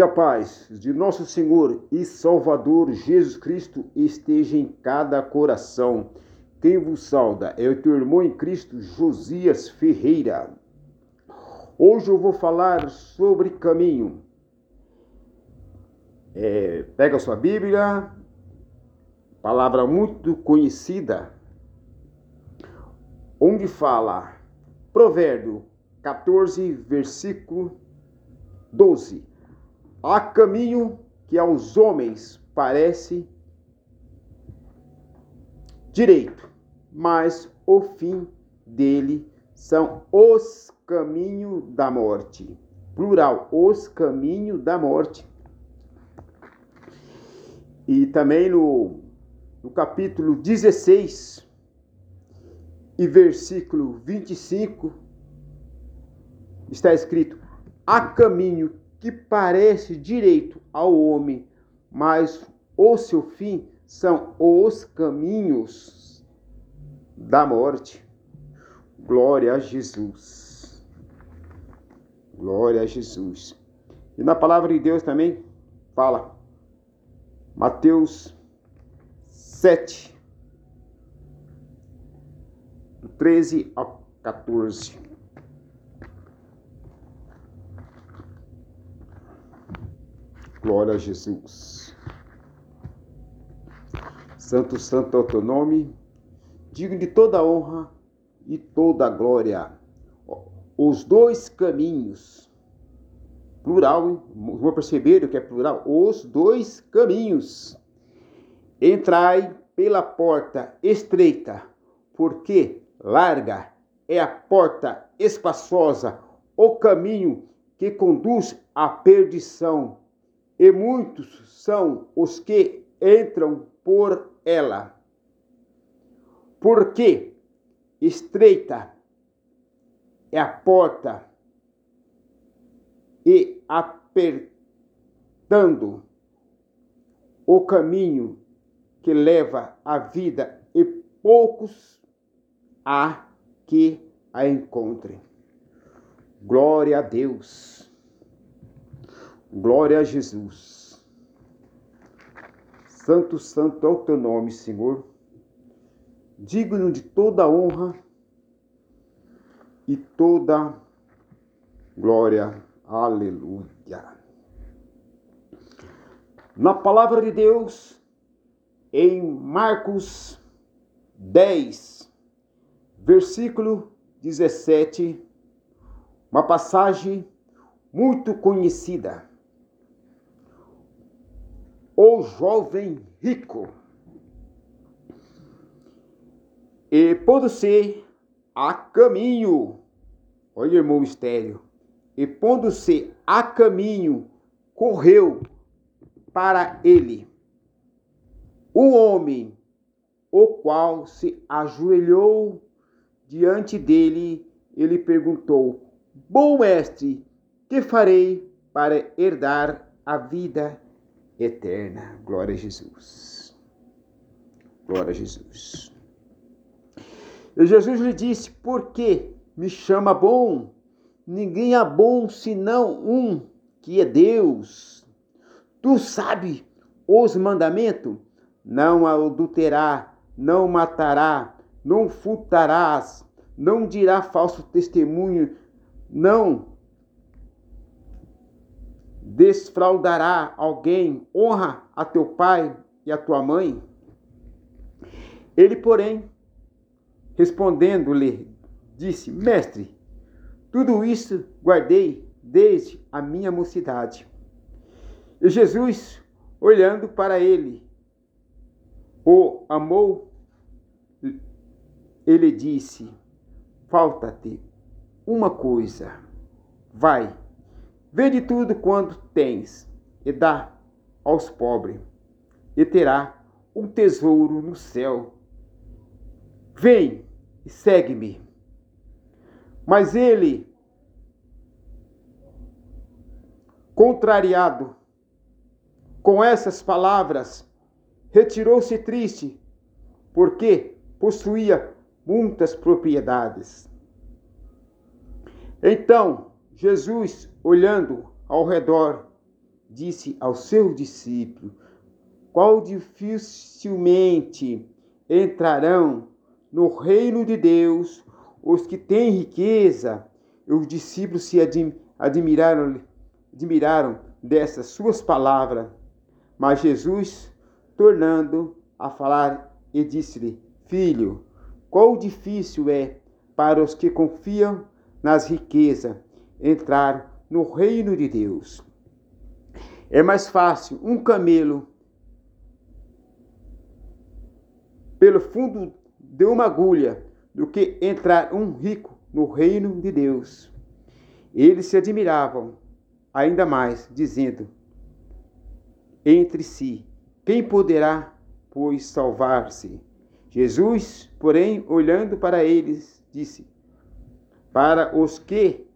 Que a paz de nosso Senhor e Salvador Jesus Cristo esteja em cada coração. Quem vos sauda é o teu irmão em Cristo, Josias Ferreira. Hoje eu vou falar sobre caminho. É, pega sua Bíblia, palavra muito conhecida, onde fala, Provérbio 14, versículo 12. Há caminho que aos homens parece direito, mas o fim dele são os caminhos da morte. Plural, os caminhos da morte. E também no, no capítulo 16 e versículo 25 está escrito: Há caminho que parece direito ao homem, mas o seu fim são os caminhos da morte. Glória a Jesus. Glória a Jesus. E na palavra de Deus também fala, Mateus 7, 13 ao 14. Glória a Jesus. Santo, santo é o teu nome, digno de toda honra e toda glória. Os dois caminhos, plural, vou perceber que é plural, os dois caminhos. Entrai pela porta estreita, porque larga é a porta espaçosa, o caminho que conduz à perdição e muitos são os que entram por ela. Porque estreita é a porta e apertando o caminho que leva à vida e poucos há que a encontrem. Glória a Deus. Glória a Jesus. Santo, santo é o teu nome, Senhor. Digno de toda honra e toda glória. Aleluia. Na palavra de Deus, em Marcos 10, versículo 17, uma passagem muito conhecida o jovem rico. E pondo-se a caminho, olha irmão mistério, e pondo-se a caminho, correu para ele um homem, o qual se ajoelhou diante dele, ele perguntou: Bom mestre, que farei para herdar a vida eterna. Glória a Jesus. Glória a Jesus. E Jesus lhe disse: Por que me chama bom? Ninguém é bom senão um que é Deus. Tu sabe os mandamentos: não adulterará, não matará, não furtarás, não dirá falso testemunho, não desfraudará alguém, honra a teu pai e a tua mãe? Ele, porém, respondendo-lhe, disse: Mestre, tudo isso guardei desde a minha mocidade. E Jesus, olhando para ele, o amou, ele disse: Falta-te uma coisa. Vai, Vende tudo quanto tens e dá aos pobres, e terá um tesouro no céu. Vem e segue-me. Mas ele, contrariado com essas palavras, retirou-se triste, porque possuía muitas propriedades. Então Jesus, olhando ao redor, disse ao seu discípulo: Qual dificilmente entrarão no reino de Deus os que têm riqueza? Os discípulos se admiraram, admiraram dessas suas palavras. Mas Jesus, tornando a falar, e disse-lhe: Filho, qual difícil é para os que confiam nas riquezas entrar no reino de Deus. É mais fácil um camelo pelo fundo de uma agulha do que entrar um rico no reino de Deus. Eles se admiravam ainda mais, dizendo entre si: Quem poderá, pois, salvar-se? Jesus, porém, olhando para eles, disse: Para os que,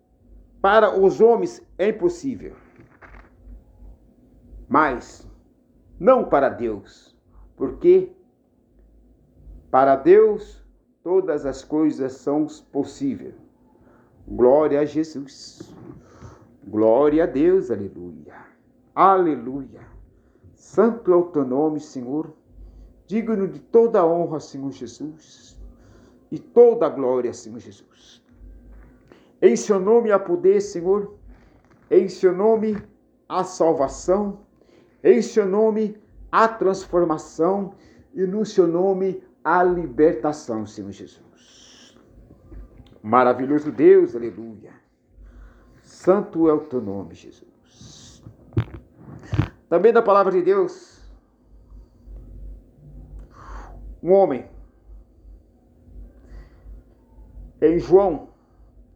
para os homens é impossível, mas não para Deus, porque para Deus todas as coisas são possíveis. Glória a Jesus. Glória a Deus, aleluia. Aleluia. Santo é o teu nome, Senhor digno de toda a honra, Senhor Jesus, e toda a glória, Senhor Jesus. Em seu nome há poder, Senhor, em seu nome há salvação, em seu nome há transformação, e no seu nome há libertação, Senhor Jesus. Maravilhoso Deus, aleluia. Santo é o teu nome, Jesus. Também da palavra de Deus, um homem. Em João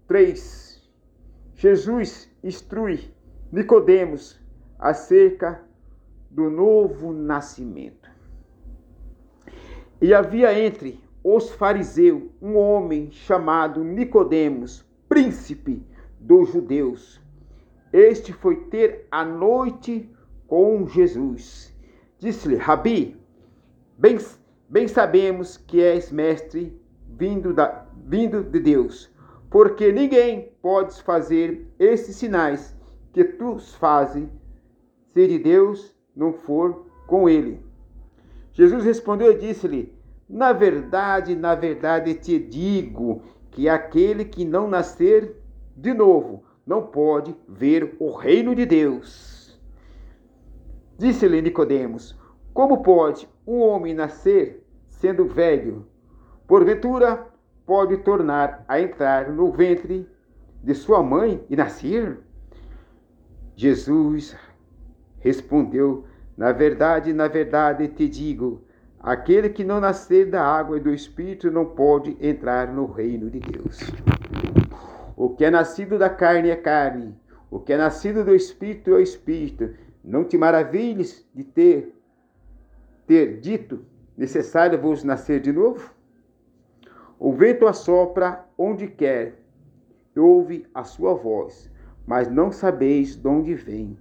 3, Jesus instrui Nicodemos acerca do novo nascimento. E havia entre os fariseus um homem chamado Nicodemos, príncipe dos judeus. Este foi ter a noite com Jesus. Disse-lhe: Rabi, bem Bem sabemos que és mestre vindo, da, vindo de Deus, porque ninguém pode fazer esses sinais que tu fazes se de Deus não for com ele. Jesus respondeu e disse-lhe: Na verdade, na verdade te digo que aquele que não nascer de novo não pode ver o reino de Deus. Disse-lhe Nicodemos: Como pode um homem nascer sendo velho, porventura pode tornar a entrar no ventre de sua mãe e nascer? Jesus respondeu: Na verdade, na verdade te digo, aquele que não nascer da água e do espírito não pode entrar no reino de Deus. O que é nascido da carne é carne, o que é nascido do espírito é espírito. Não te maravilhes de ter ter dito necessário vos nascer de novo? O vento assopra onde quer, ouve a sua voz, mas não sabeis de onde vem,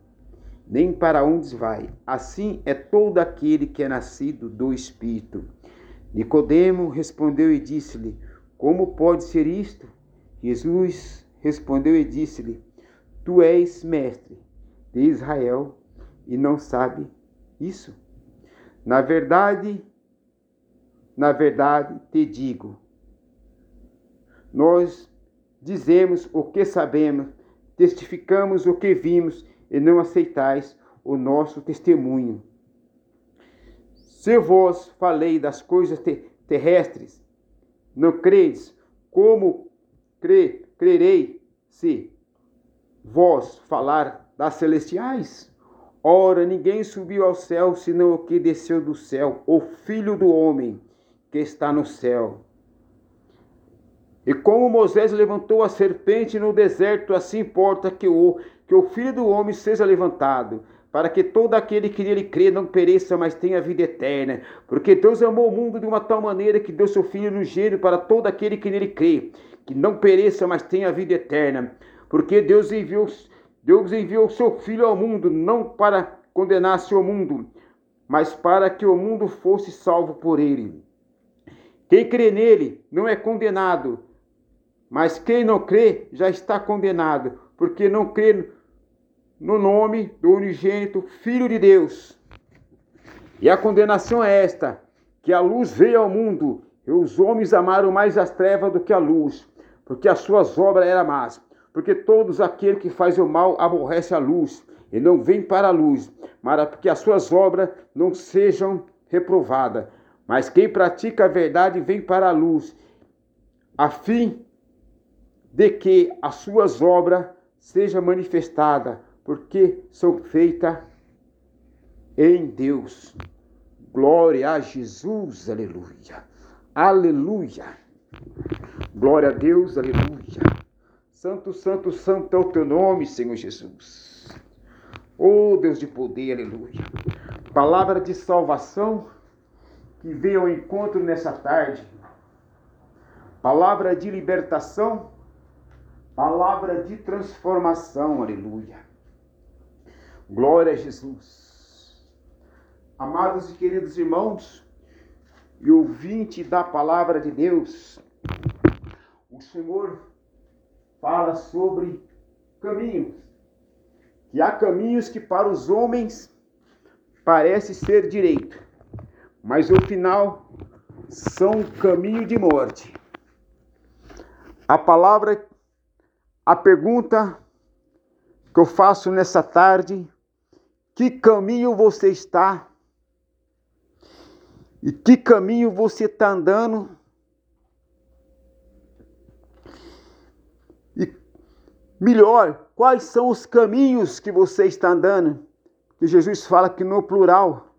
nem para onde vai. Assim é todo aquele que é nascido do Espírito. Nicodemo respondeu e disse-lhe: Como pode ser isto? Jesus respondeu e disse-lhe: Tu és mestre de Israel e não sabe isso? Na verdade, na verdade te digo. Nós dizemos o que sabemos, testificamos o que vimos e não aceitais o nosso testemunho. Se vos falei das coisas terrestres, não credes, como cre crerei se vós falar das celestiais? Ora, ninguém subiu ao céu senão o que desceu do céu, o Filho do Homem que está no céu. E como Moisés levantou a serpente no deserto, assim importa que o, que o Filho do Homem seja levantado, para que todo aquele que nele crê não pereça, mas tenha vida eterna. Porque Deus amou o mundo de uma tal maneira que deu seu Filho no gênero para todo aquele que nele crê, que não pereça, mas tenha vida eterna. Porque Deus enviou, Deus enviou seu Filho ao mundo, não para condenar seu mundo, mas para que o mundo fosse salvo por ele. Quem crê nele não é condenado, mas quem não crê já está condenado, porque não crê no nome do unigênito Filho de Deus. E a condenação é esta: que a luz veio ao mundo, e os homens amaram mais as trevas do que a luz, porque as suas obras eram más. Porque todos aquele que faz o mal aborrece a luz, e não vem para a luz, para que as suas obras não sejam reprovadas. Mas quem pratica a verdade vem para a luz, a fim de que as suas obras sejam manifestadas, porque são feitas em Deus. Glória a Jesus, aleluia. Aleluia. Glória a Deus, aleluia. Santo, santo, santo é o teu nome, Senhor Jesus. Oh Deus de poder, aleluia. Palavra de salvação que veio ao encontro nessa tarde. Palavra de libertação, palavra de transformação, aleluia. Glória a Jesus. Amados e queridos irmãos, e ouvinte da palavra de Deus, o Senhor fala sobre caminhos. Que há caminhos que para os homens parece ser direito, mas o final são caminho de morte. A palavra, a pergunta que eu faço nessa tarde, que caminho você está? E que caminho você está andando? E melhor, quais são os caminhos que você está andando? Que Jesus fala que no plural.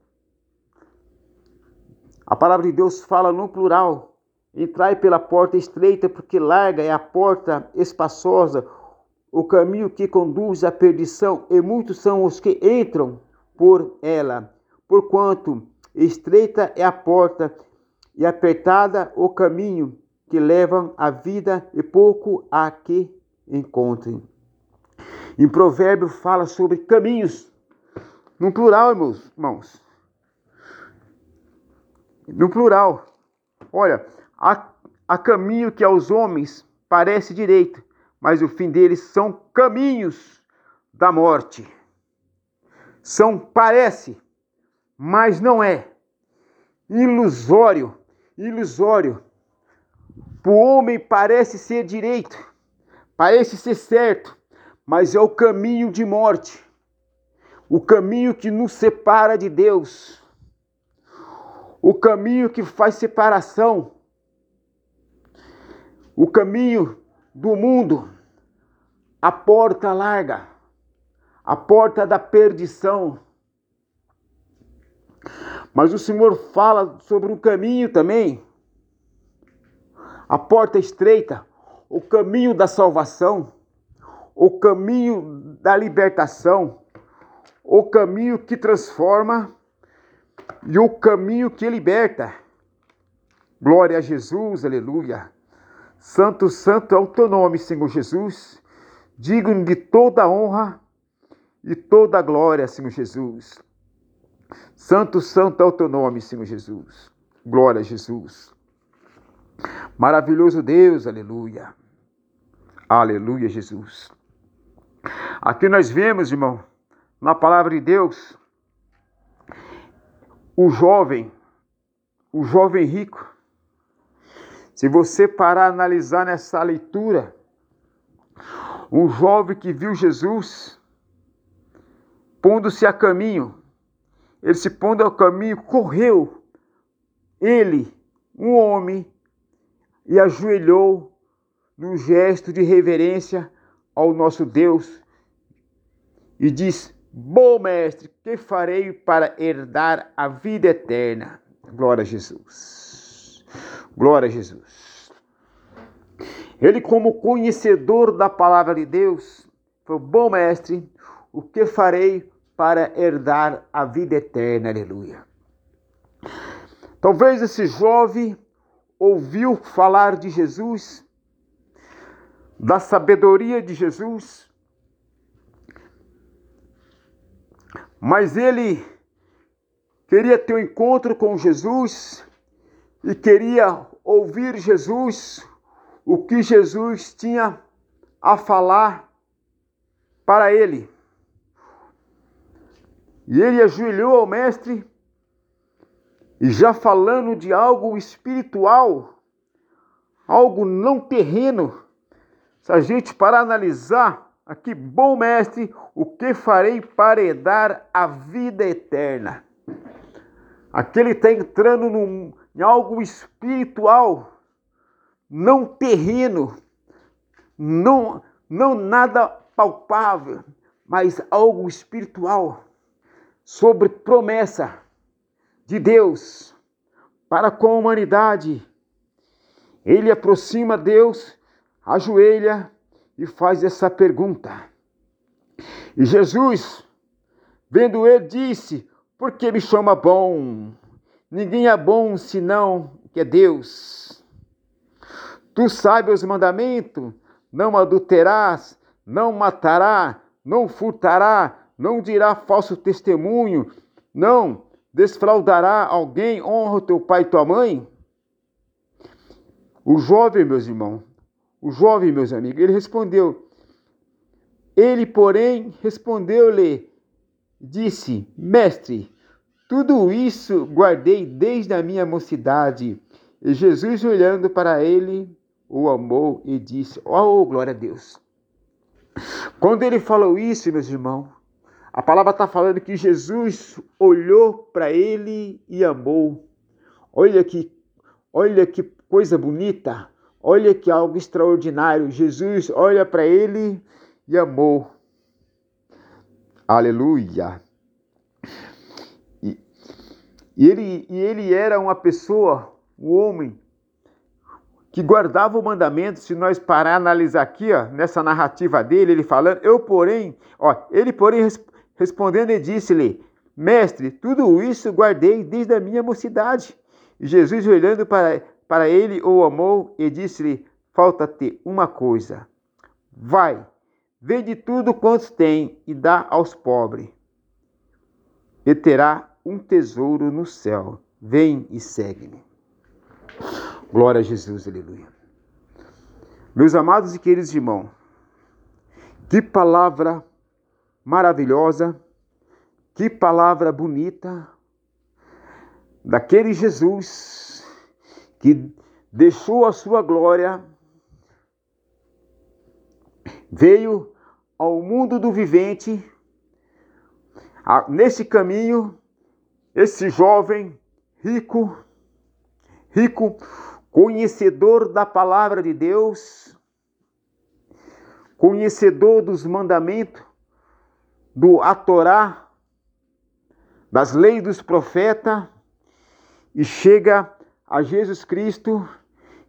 A palavra de Deus fala no plural. Entrai pela porta estreita, porque larga é a porta espaçosa, o caminho que conduz à perdição, e muitos são os que entram por ela. Porquanto Estreita é a porta e apertada o caminho que levam à vida e pouco a que encontrem. Em provérbio fala sobre caminhos, no plural, meus irmãos. No plural. Olha, há, há caminho que aos homens parece direito, mas o fim deles são caminhos da morte. São parece mas não é. Ilusório, ilusório. O homem parece ser direito, parece ser certo, mas é o caminho de morte, o caminho que nos separa de Deus, o caminho que faz separação, o caminho do mundo, a porta larga, a porta da perdição mas o Senhor fala sobre um caminho também, a porta estreita, o caminho da salvação, o caminho da libertação, o caminho que transforma e o caminho que liberta. Glória a Jesus, aleluia. Santo, santo é o teu nome, Senhor Jesus. Digno de toda honra e toda glória, Senhor Jesus. Santo, santo é o teu nome, Senhor Jesus. Glória a Jesus. Maravilhoso Deus, aleluia. Aleluia, Jesus. Aqui nós vemos, irmão, na palavra de Deus, o jovem, o jovem rico. Se você parar a analisar nessa leitura, um jovem que viu Jesus pondo-se a caminho ele se pondo ao caminho, correu, ele, um homem, e ajoelhou num gesto de reverência ao nosso Deus e diz: Bom mestre, que farei para herdar a vida eterna? Glória a Jesus. Glória a Jesus. Ele, como conhecedor da palavra de Deus, falou: Bom mestre, o que farei para herdar a vida eterna. Aleluia. Talvez esse jovem ouviu falar de Jesus, da sabedoria de Jesus, mas ele queria ter um encontro com Jesus e queria ouvir Jesus, o que Jesus tinha a falar para ele. E ele ajoelhou ao mestre e já falando de algo espiritual, algo não terreno. Se a gente parar analisar, aqui, bom mestre, o que farei para herdar a vida eterna? Aqui ele está entrando num, em algo espiritual, não terreno, não, não nada palpável, mas algo espiritual, sobre promessa de Deus para com a humanidade. Ele aproxima Deus, ajoelha e faz essa pergunta. E Jesus, vendo ele, disse: Por que me chama bom? Ninguém é bom senão que é Deus. Tu sabes os mandamentos: não adulterás, não matará, não furtará, não dirá falso testemunho, não Desfraudará alguém? Honra teu pai e tua mãe? O jovem, meus irmãos, o jovem, meus amigos, ele respondeu. Ele, porém, respondeu-lhe, disse: Mestre, tudo isso guardei desde a minha mocidade. E Jesus, olhando para ele, o amou e disse: Oh, glória a Deus. Quando ele falou isso, meus irmãos, a palavra está falando que Jesus olhou para ele e amou. Olha que, olha que coisa bonita. Olha que algo extraordinário. Jesus olha para ele e amou. Aleluia. E, e, ele, e ele era uma pessoa, um homem, que guardava o mandamento. Se nós parar analisar aqui, ó, nessa narrativa dele, ele falando, eu porém, ó, ele porém Respondendo, ele disse-lhe: Mestre, tudo isso guardei desde a minha mocidade. E Jesus, olhando para, para ele, o amou e disse-lhe: Falta-te uma coisa. Vai, vende tudo quanto tem e dá aos pobres, e terá um tesouro no céu. Vem e segue-me. Glória a Jesus, aleluia. Meus amados e queridos irmãos, que palavra maravilhosa, que palavra bonita daquele Jesus que deixou a sua glória, veio ao mundo do vivente, nesse caminho, esse jovem rico, rico, conhecedor da palavra de Deus, conhecedor dos mandamentos, do Atorá, das leis dos profetas, e chega a Jesus Cristo,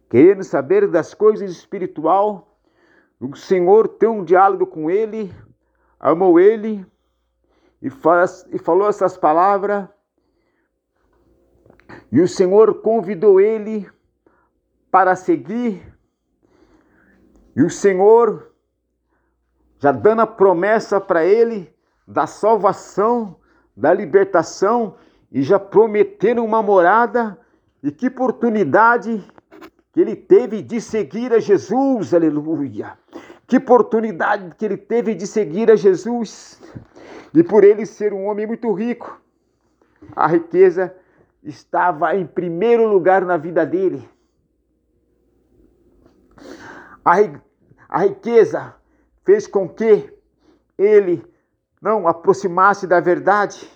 querendo saber das coisas espiritual. O Senhor tem um diálogo com ele, amou ele e, faz, e falou essas palavras. E o Senhor convidou ele para seguir. E o Senhor, já dando a promessa para ele, da salvação, da libertação e já prometeram uma morada. E que oportunidade que ele teve de seguir a Jesus, aleluia. Que oportunidade que ele teve de seguir a Jesus. E por ele ser um homem muito rico, a riqueza estava em primeiro lugar na vida dele. A, riqueza fez com que ele não aproximasse da verdade.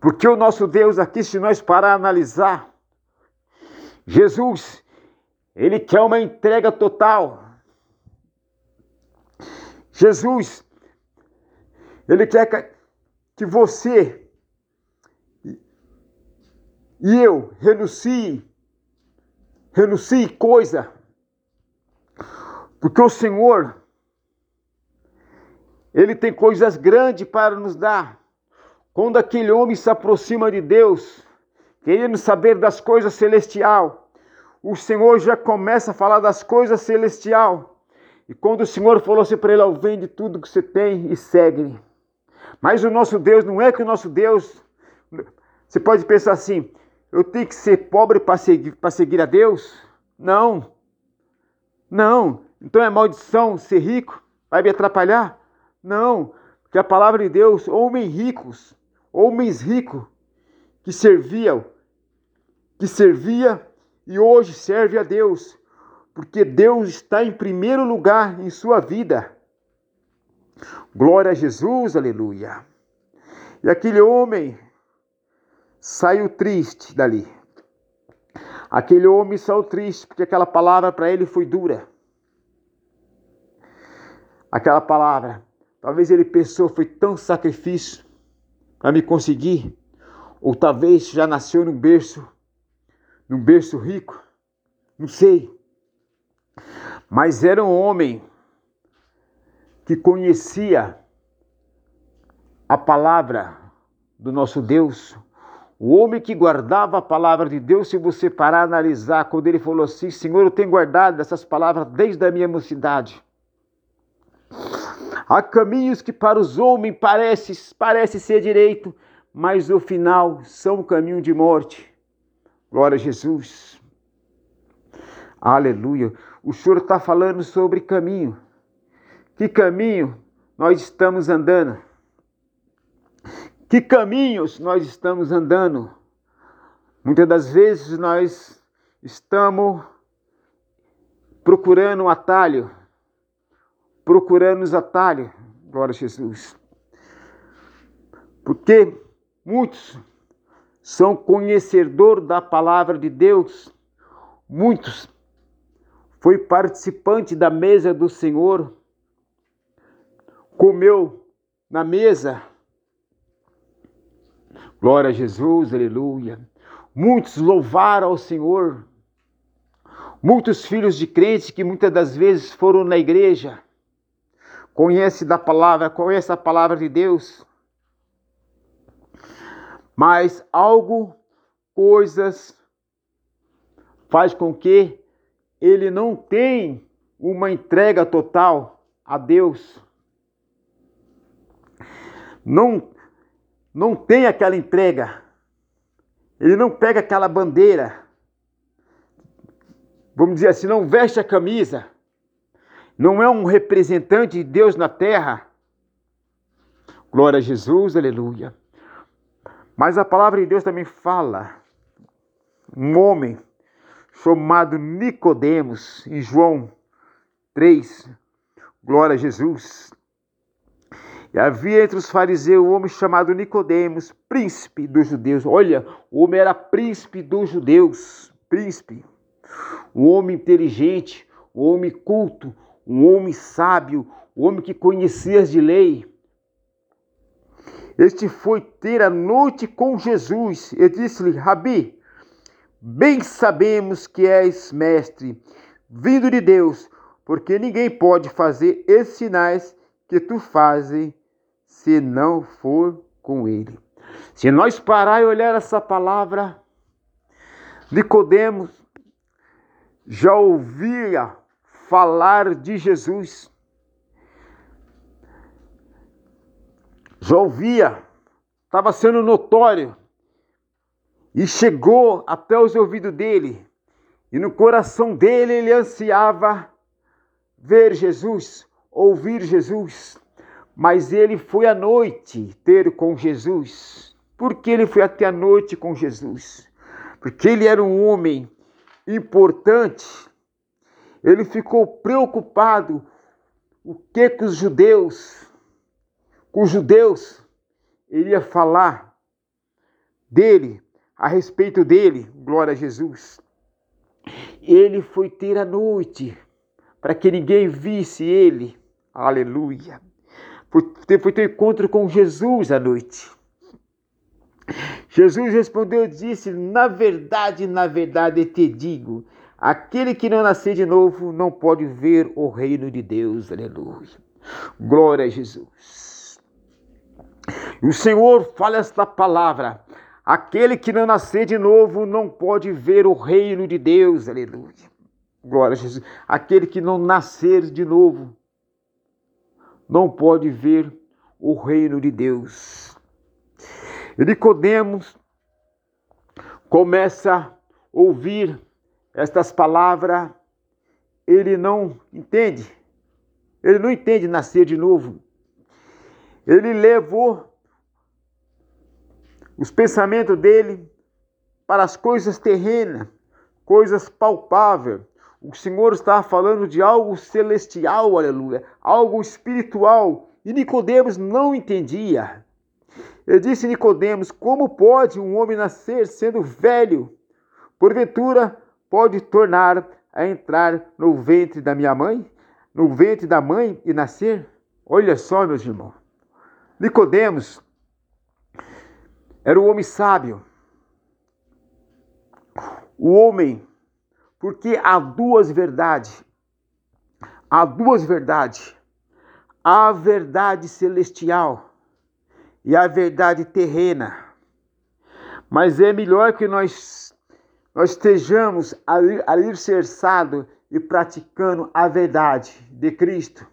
Porque o nosso Deus aqui, se nós parar a analisar, Jesus, ele quer uma entrega total. Jesus, ele quer que você e eu renuncie, renuncie coisa, porque o Senhor ele tem coisas grandes para nos dar. Quando aquele homem se aproxima de Deus, querendo saber das coisas celestial, o Senhor já começa a falar das coisas celestial. E quando o Senhor falou assim para ele, oh, vende tudo que você tem e segue. Mas o nosso Deus não é que o nosso Deus. Você pode pensar assim: eu tenho que ser pobre para seguir, seguir a Deus? Não. Não. Então é maldição ser rico? Vai me atrapalhar? Não, que a palavra de Deus, homens ricos, homens ricos que serviam, que servia e hoje serve a Deus, porque Deus está em primeiro lugar em sua vida. Glória a Jesus, aleluia. E aquele homem saiu triste dali. Aquele homem saiu triste porque aquela palavra para ele foi dura. Aquela palavra, talvez ele pensou foi tão sacrifício para me conseguir, ou talvez já nasceu num berço, num berço rico, não sei. Mas era um homem que conhecia a palavra do nosso Deus, o homem que guardava a palavra de Deus, se você parar analisar, quando ele falou assim: Senhor, eu tenho guardado essas palavras desde a minha mocidade. Há caminhos que para os homens parece, parece ser direito, mas no final são caminho de morte. Glória a Jesus. Aleluia. O Senhor está falando sobre caminho. Que caminho nós estamos andando? Que caminhos nós estamos andando? Muitas das vezes nós estamos procurando um atalho, procurando os atalhos, glória a Jesus. Porque muitos são conhecedor da palavra de Deus, muitos foi participante da mesa do Senhor, comeu na mesa Glória a Jesus, aleluia. Muitos louvaram ao Senhor. Muitos filhos de crentes que muitas das vezes foram na igreja, conhece da palavra, conhece a palavra de Deus. Mas algo, coisas faz com que ele não tenha uma entrega total a Deus. Não não tem aquela entrega, ele não pega aquela bandeira, vamos dizer assim, não veste a camisa, não é um representante de Deus na terra. Glória a Jesus, aleluia. Mas a palavra de Deus também fala, um homem chamado Nicodemos, em João 3, glória a Jesus. E havia entre os fariseus um homem chamado Nicodemos, príncipe dos judeus. Olha, o homem era príncipe dos judeus, príncipe. Um homem inteligente, um homem culto, um homem sábio, um homem que conhecia de lei. Este foi ter a noite com Jesus e disse-lhe: Rabi, bem sabemos que és mestre, vindo de Deus, porque ninguém pode fazer esses sinais que tu fazes se não for com ele. Se nós parar e olhar essa palavra, Nicodemos já ouvia falar de Jesus. Já ouvia, estava sendo notório e chegou até os ouvidos dele. E no coração dele ele ansiava ver Jesus, ouvir Jesus. Mas ele foi à noite ter com Jesus. Por que ele foi até a noite com Jesus? Porque ele era um homem importante. Ele ficou preocupado o que que os judeus, com os judeus, iria falar dele, a respeito dele, glória a Jesus. Ele foi ter a noite para que ninguém visse ele, aleluia foi ter encontro com Jesus à noite. Jesus respondeu e disse: Na verdade, na verdade te digo, aquele que não nascer de novo não pode ver o reino de Deus. Aleluia. Glória a Jesus. O Senhor fala esta palavra: aquele que não nascer de novo não pode ver o reino de Deus. Aleluia. Glória a Jesus. Aquele que não nascer de novo não pode ver o reino de Deus. E Nicodemos começa a ouvir estas palavras, ele não entende. Ele não entende nascer de novo. Ele levou os pensamentos dele para as coisas terrenas, coisas palpáveis. O Senhor estava falando de algo celestial, aleluia, algo espiritual. E Nicodemos não entendia. Ele disse Nicodemos: Como pode um homem nascer sendo velho? Porventura pode tornar a entrar no ventre da minha mãe, no ventre da mãe e nascer? Olha só, meus irmãos. Nicodemos era o homem sábio. O homem, porque há duas verdades. Há duas verdades. A verdade celestial e a verdade terrena. Mas é melhor que nós nós estejamos alicerçados e praticando a verdade de Cristo.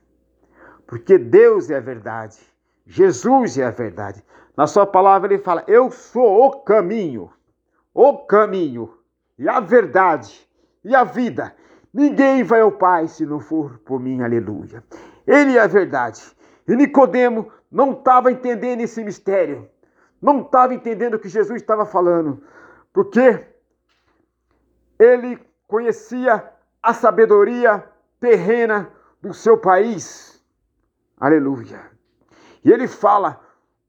Porque Deus é a verdade, Jesus é a verdade. Na sua palavra ele fala: Eu sou o caminho, o caminho, e a verdade, e a vida. Ninguém vai ao Pai se não for por mim, aleluia. Ele é a verdade. E Nicodemo não estava entendendo esse mistério. Não estava entendendo o que Jesus estava falando. Porque ele conhecia a sabedoria terrena do seu país. Aleluia. E ele fala: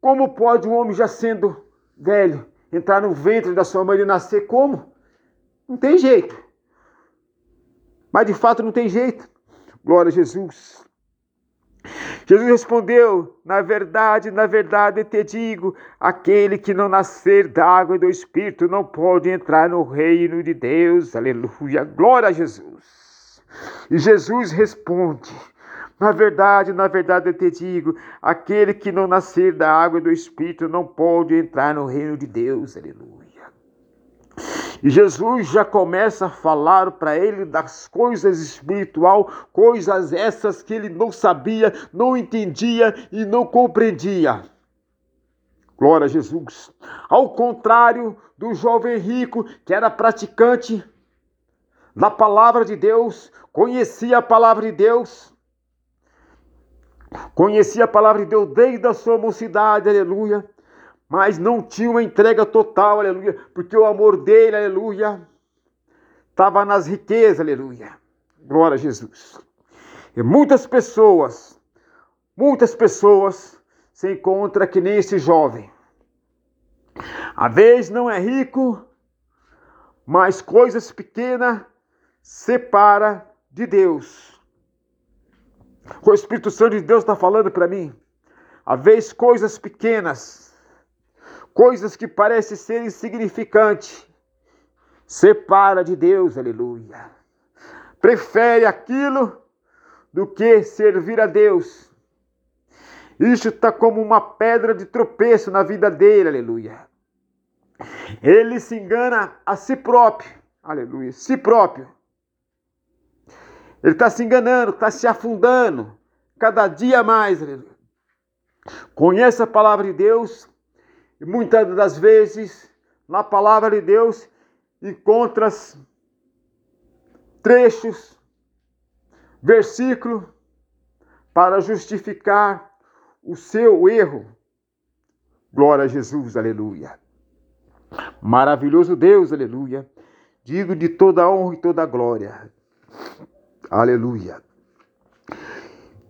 como pode um homem já sendo velho entrar no ventre da sua mãe e nascer? Como? Não tem jeito. Mas de fato não tem jeito. Glória a Jesus. Jesus respondeu: Na verdade, na verdade te digo: aquele que não nascer da água e do Espírito não pode entrar no reino de Deus. Aleluia. Glória a Jesus. E Jesus responde: Na verdade, na verdade te digo: aquele que não nascer da água e do Espírito não pode entrar no reino de Deus. Aleluia. E Jesus já começa a falar para ele das coisas espiritual, coisas essas que ele não sabia, não entendia e não compreendia. Glória a Jesus. Ao contrário do jovem rico que era praticante da palavra de Deus, conhecia a palavra de Deus, conhecia a palavra de Deus desde a sua mocidade, aleluia mas não tinha uma entrega total, aleluia, porque o amor dele, aleluia, estava nas riquezas, aleluia. Glória a Jesus. E muitas pessoas, muitas pessoas se encontram que nem esse jovem. A vez não é rico, mas coisas pequenas separa de Deus. O Espírito Santo de Deus está falando para mim. A vez coisas pequenas coisas que parecem ser insignificantes, separa de Deus, aleluia. Prefere aquilo do que servir a Deus. Isso está como uma pedra de tropeço na vida dele, aleluia. Ele se engana a si próprio, aleluia, si próprio. Ele está se enganando, está se afundando, cada dia mais, aleluia. Conhece a palavra de Deus, e muitas das vezes, na palavra de Deus, encontras trechos, versículo, para justificar o seu erro. Glória a Jesus, aleluia. Maravilhoso Deus, aleluia. Digo de toda honra e toda glória. Aleluia.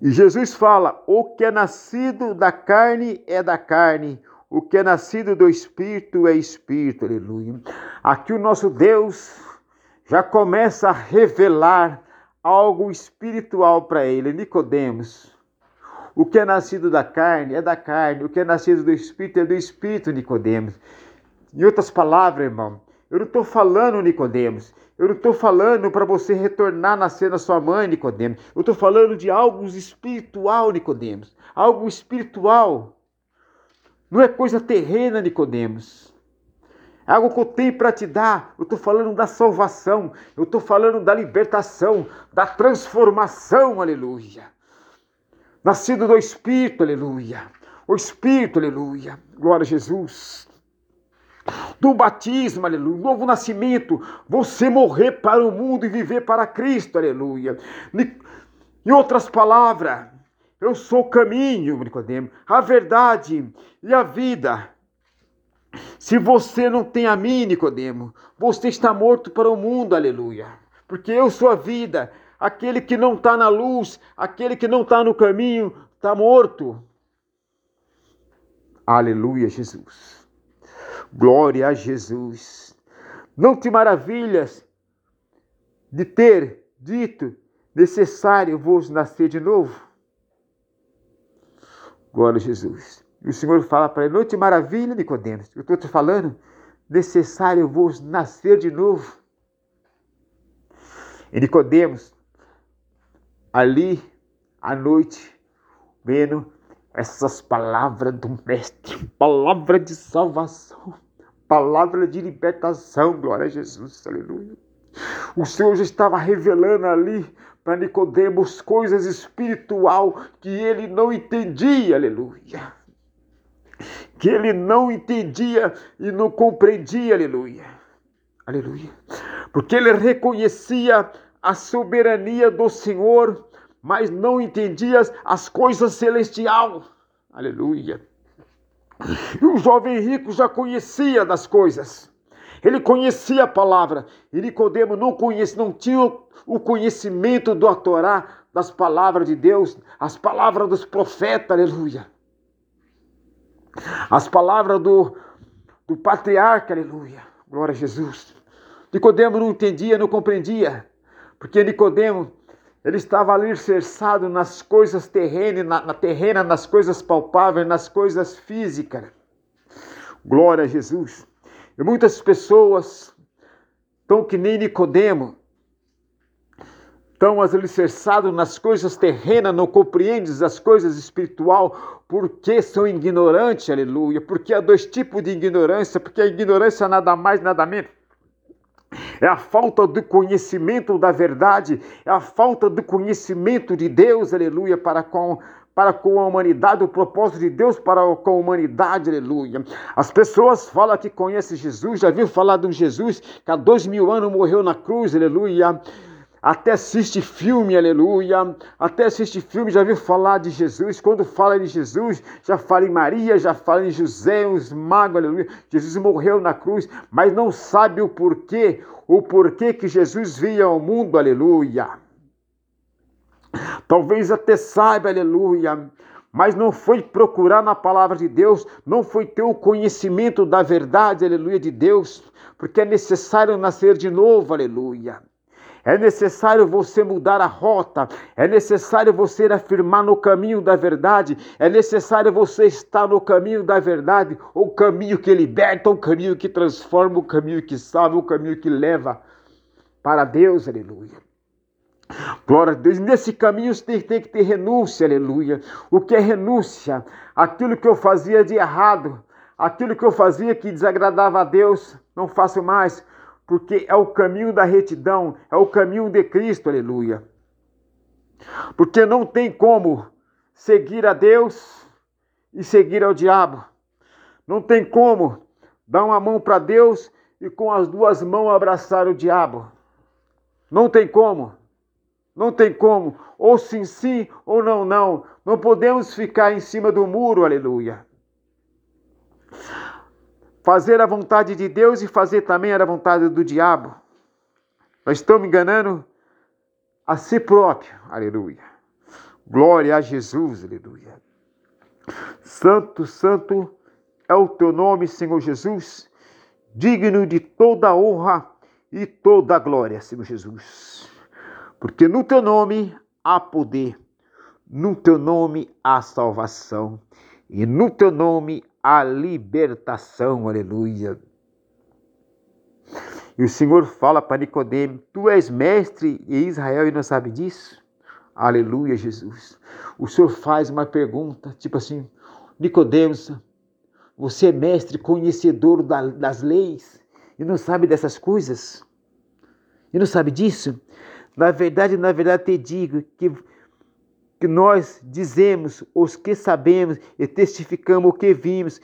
E Jesus fala: o que é nascido da carne é da carne, o que é nascido do Espírito é Espírito, aleluia. Aqui o nosso Deus já começa a revelar algo espiritual para ele, Nicodemos. O que é nascido da carne é da carne, o que é nascido do Espírito é do Espírito, Nicodemos. Em outras palavras, irmão, eu não estou falando, Nicodemos, eu não estou falando para você retornar a nascer na sua mãe, Nicodemos. Eu estou falando de algo espiritual, Nicodemos. Algo espiritual. Não é coisa terrena, Nicodemos. É algo que eu tenho para te dar. Eu estou falando da salvação. Eu estou falando da libertação, da transformação, aleluia. Nascido do Espírito, aleluia. O Espírito, aleluia. Glória a Jesus. Do batismo, aleluia. Novo nascimento. Você morrer para o mundo e viver para Cristo, aleluia. Em outras palavras, Eu sou o caminho, Nicodemo, a verdade e a vida. Se você não tem a mim, Nicodemo, você está morto para o mundo, aleluia. Porque eu sou a vida. Aquele que não está na luz, aquele que não está no caminho, está morto. Aleluia, Jesus. Glória a Jesus. Não te maravilhas de ter dito necessário vos nascer de novo? Glória a Jesus. E o Senhor fala para ele: Não te maravilha, Nicodemos. Eu estou te falando, necessário vos nascer de novo. E Nicodemos, ali à noite, vendo essas palavras do Mestre, palavra de salvação, palavra de libertação, glória a Jesus, aleluia. O Senhor já estava revelando ali para Nicodemos coisas espiritual que ele não entendia, aleluia. Que ele não entendia e não compreendia, aleluia. Aleluia. Porque ele reconhecia a soberania do Senhor, mas não entendia as coisas celestiais. Aleluia. E o jovem rico já conhecia das coisas. Ele conhecia a palavra. E Nicodemo não conhecia, não tinha o conhecimento do Torá, das palavras de Deus, as palavras dos profetas, aleluia. As palavras do, do patriarca, aleluia. Glória a Jesus. Nicodemo não entendia, não compreendia. Porque Nicodemo, ele estava alicerçado nas coisas terrenas, na, na terrena, nas coisas palpáveis, nas coisas físicas. Glória a Jesus. E muitas pessoas estão que nem Nicodemo, estão alicerçados nas coisas terrenas, não compreendem as coisas espiritual, porque são ignorantes, aleluia. Porque há dois tipos de ignorância, porque a ignorância nada mais, nada menos é a falta do conhecimento da verdade, é a falta do conhecimento de Deus, aleluia, para com para com a humanidade, o propósito de Deus para com a humanidade, aleluia. As pessoas falam que conhecem Jesus, já viu falar de um Jesus que há dois mil anos morreu na cruz, aleluia até assiste filme, aleluia, até assiste filme, já viu falar de Jesus, quando fala de Jesus, já fala em Maria, já fala em José, os magos, aleluia, Jesus morreu na cruz, mas não sabe o porquê, o porquê que Jesus veio ao mundo, aleluia. Talvez até saiba, aleluia, mas não foi procurar na palavra de Deus, não foi ter o conhecimento da verdade, aleluia, de Deus, porque é necessário nascer de novo, aleluia. É necessário você mudar a rota, é necessário você afirmar no caminho da verdade, é necessário você estar no caminho da verdade, o caminho que liberta, o caminho que transforma, o caminho que salva, o caminho que leva para Deus, aleluia. Glória a Deus. Nesse caminho tem, tem que ter renúncia, aleluia. O que é renúncia? Aquilo que eu fazia de errado, aquilo que eu fazia que desagradava a Deus, não faço mais porque é o caminho da retidão, é o caminho de Cristo, aleluia. Porque não tem como seguir a Deus e seguir ao diabo. Não tem como dar uma mão para Deus e com as duas mãos abraçar o diabo. Não tem como. Não tem como. Ou sim, sim, ou não, não. Não podemos ficar em cima do muro, aleluia fazer a vontade de Deus e fazer também a vontade do diabo. Nós estamos enganando a si próprio. Aleluia. Glória a Jesus. Aleluia. Santo, santo é o teu nome, Senhor Jesus, digno de toda honra e toda glória, Senhor Jesus. Porque no teu nome há poder, no teu nome há salvação, e no teu nome a libertação, aleluia. E o Senhor fala para Nicodemo: Tu és mestre em Israel e não sabe disso? Aleluia, Jesus. O Senhor faz uma pergunta, tipo assim: Nicodemos, você é mestre, conhecedor das leis e não sabe dessas coisas? E não sabe disso? Na verdade, na verdade, te digo que que nós dizemos os que sabemos e testificamos o que vimos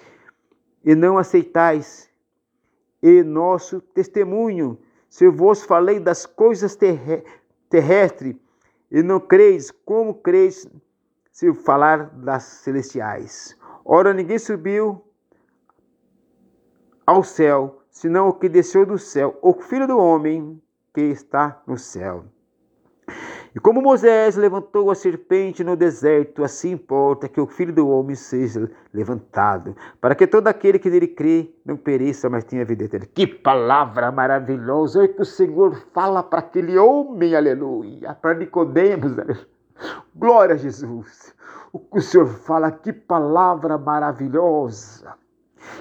e não aceitais. E nosso testemunho, se eu vos falei das coisas terrestres e não creis, como creis se falar das celestiais. Ora, ninguém subiu ao céu, senão o que desceu do céu, o Filho do Homem que está no céu. E como Moisés levantou a serpente no deserto, assim importa que o Filho do Homem seja levantado, para que todo aquele que nele crê não pereça, mas tenha vida eterna. Que palavra maravilhosa! Olha que o Senhor fala para aquele homem, aleluia, para Nicodemos, aleluia. Glória a Jesus! O que o Senhor fala, que palavra maravilhosa!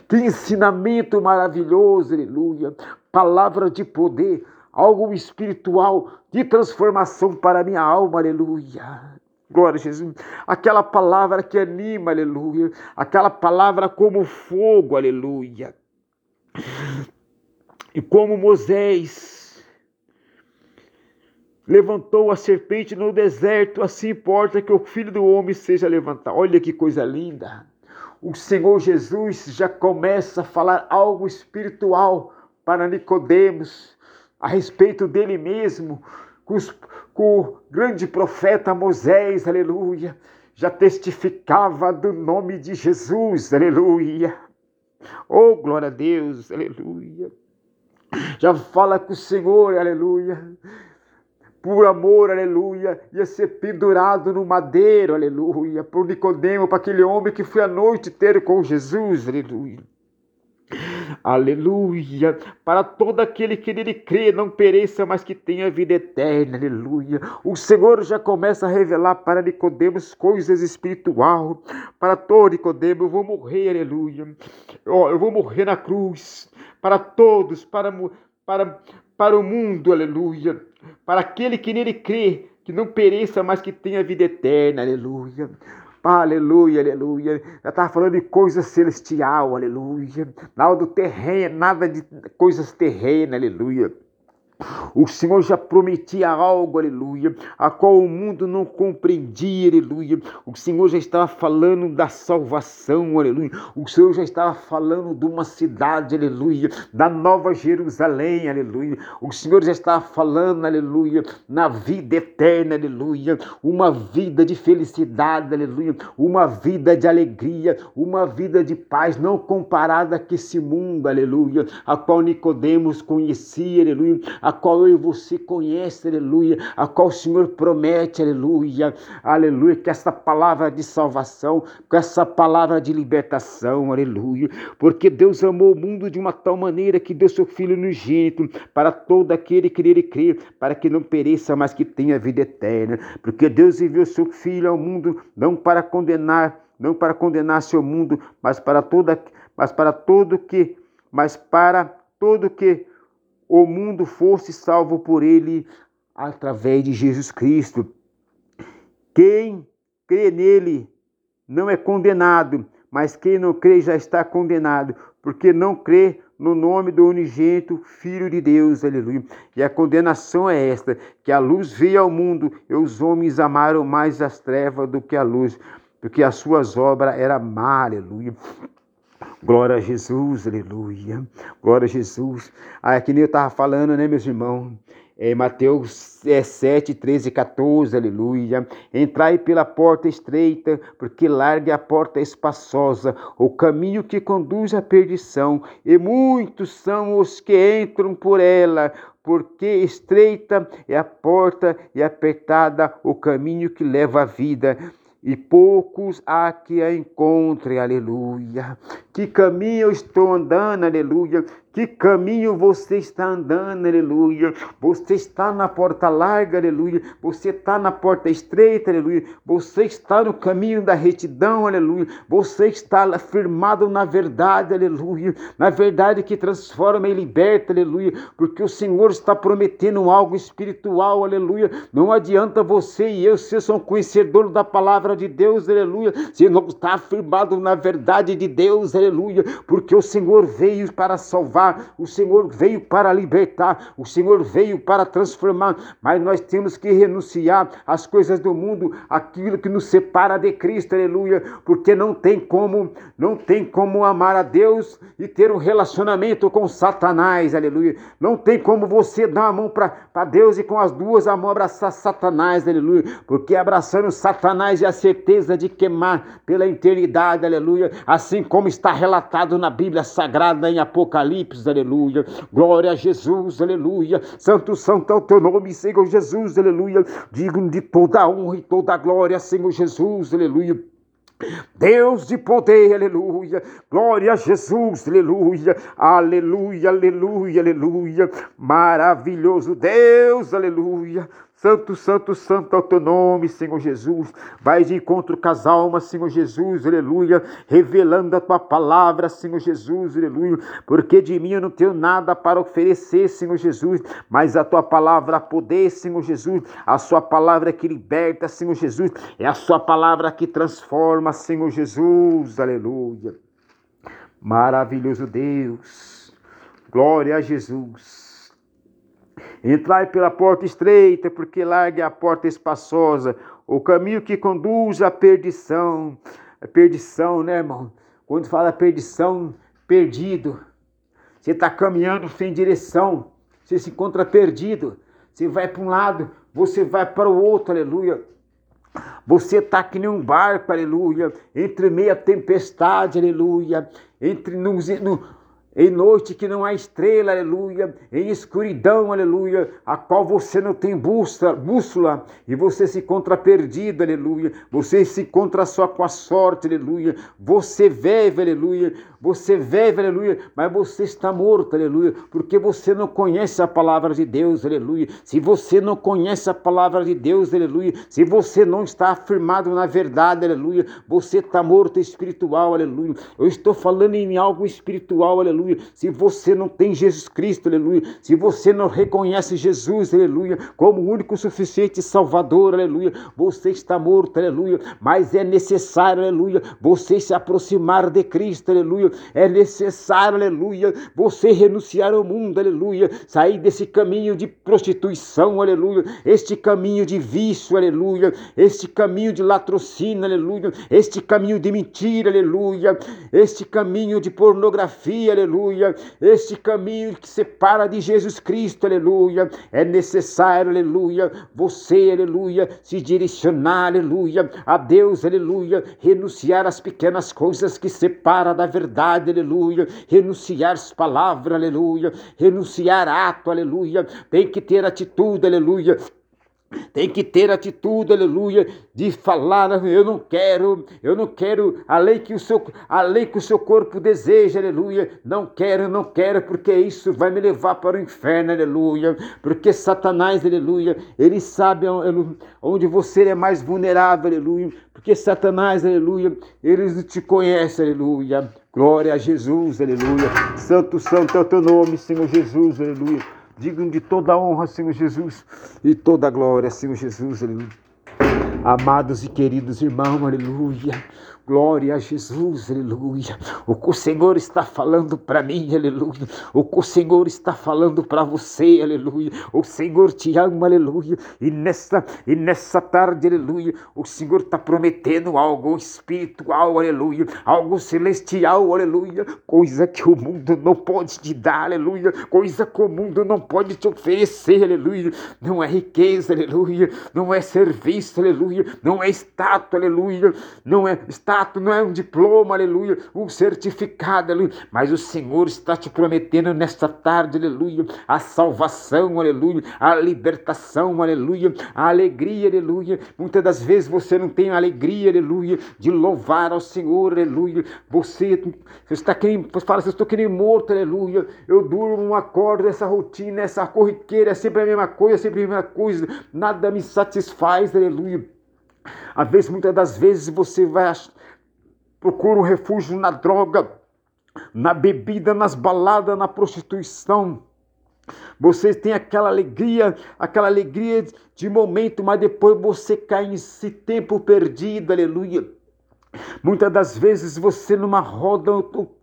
Que ensinamento maravilhoso, aleluia! Palavra de poder, algo espiritual de transformação para a minha alma, aleluia. Glória a Jesus. Aquela palavra que anima, aleluia. Aquela palavra como fogo, aleluia. E como Moisés levantou a serpente no deserto, assim importa que o filho do homem seja levantado. Olha que coisa linda. O Senhor Jesus já começa a falar algo espiritual para Nicodemos a respeito dele mesmo, com, os, com o grande profeta Moisés, aleluia, já testificava do nome de Jesus, aleluia. Oh, glória a Deus, aleluia. Já fala com o Senhor, aleluia. Por amor, aleluia, ia ser pendurado no madeiro, aleluia, por Nicodemo, para aquele homem que foi a noite inteira com Jesus, aleluia. Aleluia. Para todo aquele que nele crê, não pereça, mas que tenha vida eterna. Aleluia. O Senhor já começa a revelar para Nicodemos coisas espiritual. Para todo Nicodemos, eu vou morrer, aleluia. Eu vou morrer na cruz. Para todos, para, para, para o mundo, aleluia. Para aquele que nele crê, que não pereça, mas que tenha vida eterna, aleluia. Aleluia, aleluia. Já estava falando de coisas celestial, aleluia. Nada do terreno, nada de coisas terrenas, aleluia. O Senhor já prometia algo, aleluia, a qual o mundo não compreendia, aleluia. O Senhor já estava falando da salvação, aleluia. O Senhor já estava falando de uma cidade, aleluia, da nova Jerusalém, aleluia. O Senhor já estava falando, aleluia, na vida eterna, aleluia. Uma vida de felicidade, aleluia. Uma vida de alegria, uma vida de paz, não comparada com esse mundo, aleluia, a qual Nicodemos conhecia, aleluia a qual eu e você conhece, aleluia, a qual o Senhor promete, aleluia, aleluia, que essa palavra de salvação, com essa palavra de libertação, aleluia, porque Deus amou o mundo de uma tal maneira que deu seu Filho no jeito para todo aquele que nele crê, para que não pereça, mas que tenha vida eterna, porque Deus enviou seu Filho ao mundo não para condenar, não para condenar seu mundo, mas para toda, mas para todo que, mas para todo que o mundo fosse salvo por ele através de Jesus Cristo. Quem crê nele não é condenado, mas quem não crê já está condenado, porque não crê no nome do unigênito Filho de Deus, aleluia. E a condenação é esta: que a luz veio ao mundo e os homens amaram mais as trevas do que a luz, porque as suas obras eram má, aleluia. Glória a Jesus, aleluia. Glória a Jesus. Ah, é que nem eu estava falando, né, meus irmãos? É, Mateus é, 7, 13 14, aleluia. Entrai pela porta estreita, porque larga a porta espaçosa, o caminho que conduz à perdição, e muitos são os que entram por ela, porque estreita é a porta e apertada o caminho que leva à vida e poucos há que a encontrem, aleluia. Que caminho eu estou andando, aleluia. Que caminho você está andando, aleluia. Você está na porta larga, aleluia. Você está na porta estreita, aleluia. Você está no caminho da retidão, aleluia. Você está firmado na verdade, aleluia. Na verdade que transforma e liberta, aleluia. Porque o Senhor está prometendo algo espiritual, aleluia. Não adianta você e eu ser são conhecedores da palavra de Deus, aleluia. Se não está firmado na verdade de Deus, aleluia. Porque o Senhor veio para salvar salvar, o Senhor veio para libertar, o Senhor veio para transformar, mas nós temos que renunciar às coisas do mundo, aquilo que nos separa de Cristo, aleluia, porque não tem como, não tem como amar a Deus e ter um relacionamento com Satanás, aleluia. Não tem como você dar a mão para Deus e com as duas a mão abraçar Satanás, aleluia, porque abraçando Satanás é a certeza de queimar pela eternidade, aleluia, assim como está relatado na Bíblia Sagrada em Apocalipse, aleluia. Glória a Jesus, aleluia. Santo, santo é o teu nome, Senhor Jesus, aleluia. Digno de toda a honra e toda a glória, Senhor Jesus, aleluia. Deus de poder, aleluia. Glória a Jesus, aleluia. Aleluia, aleluia, aleluia. Maravilhoso Deus, aleluia. Santo, santo, santo é o teu nome, Senhor Jesus. Vai de encontro com as almas, Senhor Jesus, aleluia. Revelando a tua palavra, Senhor Jesus, aleluia. Porque de mim eu não tenho nada para oferecer, Senhor Jesus. Mas a tua palavra, poder, Senhor Jesus. A sua palavra que liberta, Senhor Jesus. É a sua palavra que transforma, Senhor Jesus, aleluia. Maravilhoso Deus. Glória a Jesus. Entrai pela porta estreita, porque larga é a porta espaçosa, o caminho que conduz à perdição. A perdição, né, irmão? Quando fala perdição, perdido. Você está caminhando sem direção, você se encontra perdido. Você vai para um lado, você vai para o outro, aleluia. Você está que nem um barco, aleluia, entre meia tempestade, aleluia, entre no, no em noite que não há estrela, aleluia, em escuridão, aleluia, a qual você não tem bússola, bússola e você se encontra perdido, aleluia, você se encontra só com a sorte, aleluia, você vive, aleluia, você vive, aleluia, mas você está morto, aleluia, porque você não conhece a palavra de Deus, aleluia. Se você não conhece a palavra de Deus, aleluia, se você não está afirmado na verdade, aleluia, você está morto espiritual, aleluia. Eu estou falando em algo espiritual, aleluia. Se você não tem Jesus Cristo, aleluia, se você não reconhece Jesus, aleluia, como o único suficiente Salvador, aleluia, você está morto, aleluia, mas é necessário, aleluia, você se aproximar de Cristo, aleluia é necessário, aleluia, você renunciar ao mundo, aleluia, sair desse caminho de prostituição, aleluia, este caminho de vício, aleluia, este caminho de latrocínio, aleluia, este caminho de mentira, aleluia, este caminho de pornografia, aleluia, este caminho que separa de Jesus Cristo, aleluia, é necessário, aleluia, você, aleluia, se direcionar, aleluia, a Deus, aleluia, renunciar às pequenas coisas que separa da verdade aleluia. Renunciar as palavras, aleluia. Renunciar ato, aleluia. Tem que ter atitude, aleluia. Tem que ter atitude, aleluia, de falar, eu não quero, eu não quero a lei que o seu, a lei que o seu corpo deseja, aleluia. Não quero, não quero, porque isso vai me levar para o inferno, aleluia. Porque Satanás, aleluia, ele sabe onde você é mais vulnerável, aleluia. Porque Satanás, aleluia, ele te conhece, aleluia. Glória a Jesus, aleluia. Santo, santo é o teu nome, Senhor Jesus, aleluia. Digno de toda honra, Senhor Jesus, e toda glória, Senhor Jesus, aleluia. Amados e queridos irmãos, aleluia. Glória a Jesus, aleluia. O que o Senhor está falando para mim, aleluia. O que o Senhor está falando para você, aleluia. O Senhor te ama, aleluia. E nessa, e nessa tarde, aleluia, o Senhor está prometendo algo espiritual, aleluia. Algo celestial, aleluia. Coisa que o mundo não pode te dar, aleluia. Coisa que o mundo não pode te oferecer, aleluia. Não é riqueza, aleluia. Não é serviço, aleluia. Não é estátua, aleluia. Não é não é um diploma, aleluia, um certificado, aleluia. Mas o Senhor está te prometendo nesta tarde, aleluia, a salvação, aleluia, a libertação, aleluia, a alegria, aleluia. Muitas das vezes você não tem alegria, aleluia, de louvar ao Senhor, aleluia. Você, você está querendo, você fala, eu estou querendo morto, aleluia. Eu durmo, acordo, essa rotina, essa corriqueira, é sempre a mesma coisa, sempre a mesma coisa, nada me satisfaz, aleluia. Às vezes, muitas das vezes, você vai procura um refúgio na droga, na bebida, nas baladas, na prostituição. Você tem aquela alegria, aquela alegria de momento, mas depois você cai nesse tempo perdido, aleluia. Muitas das vezes você numa roda ou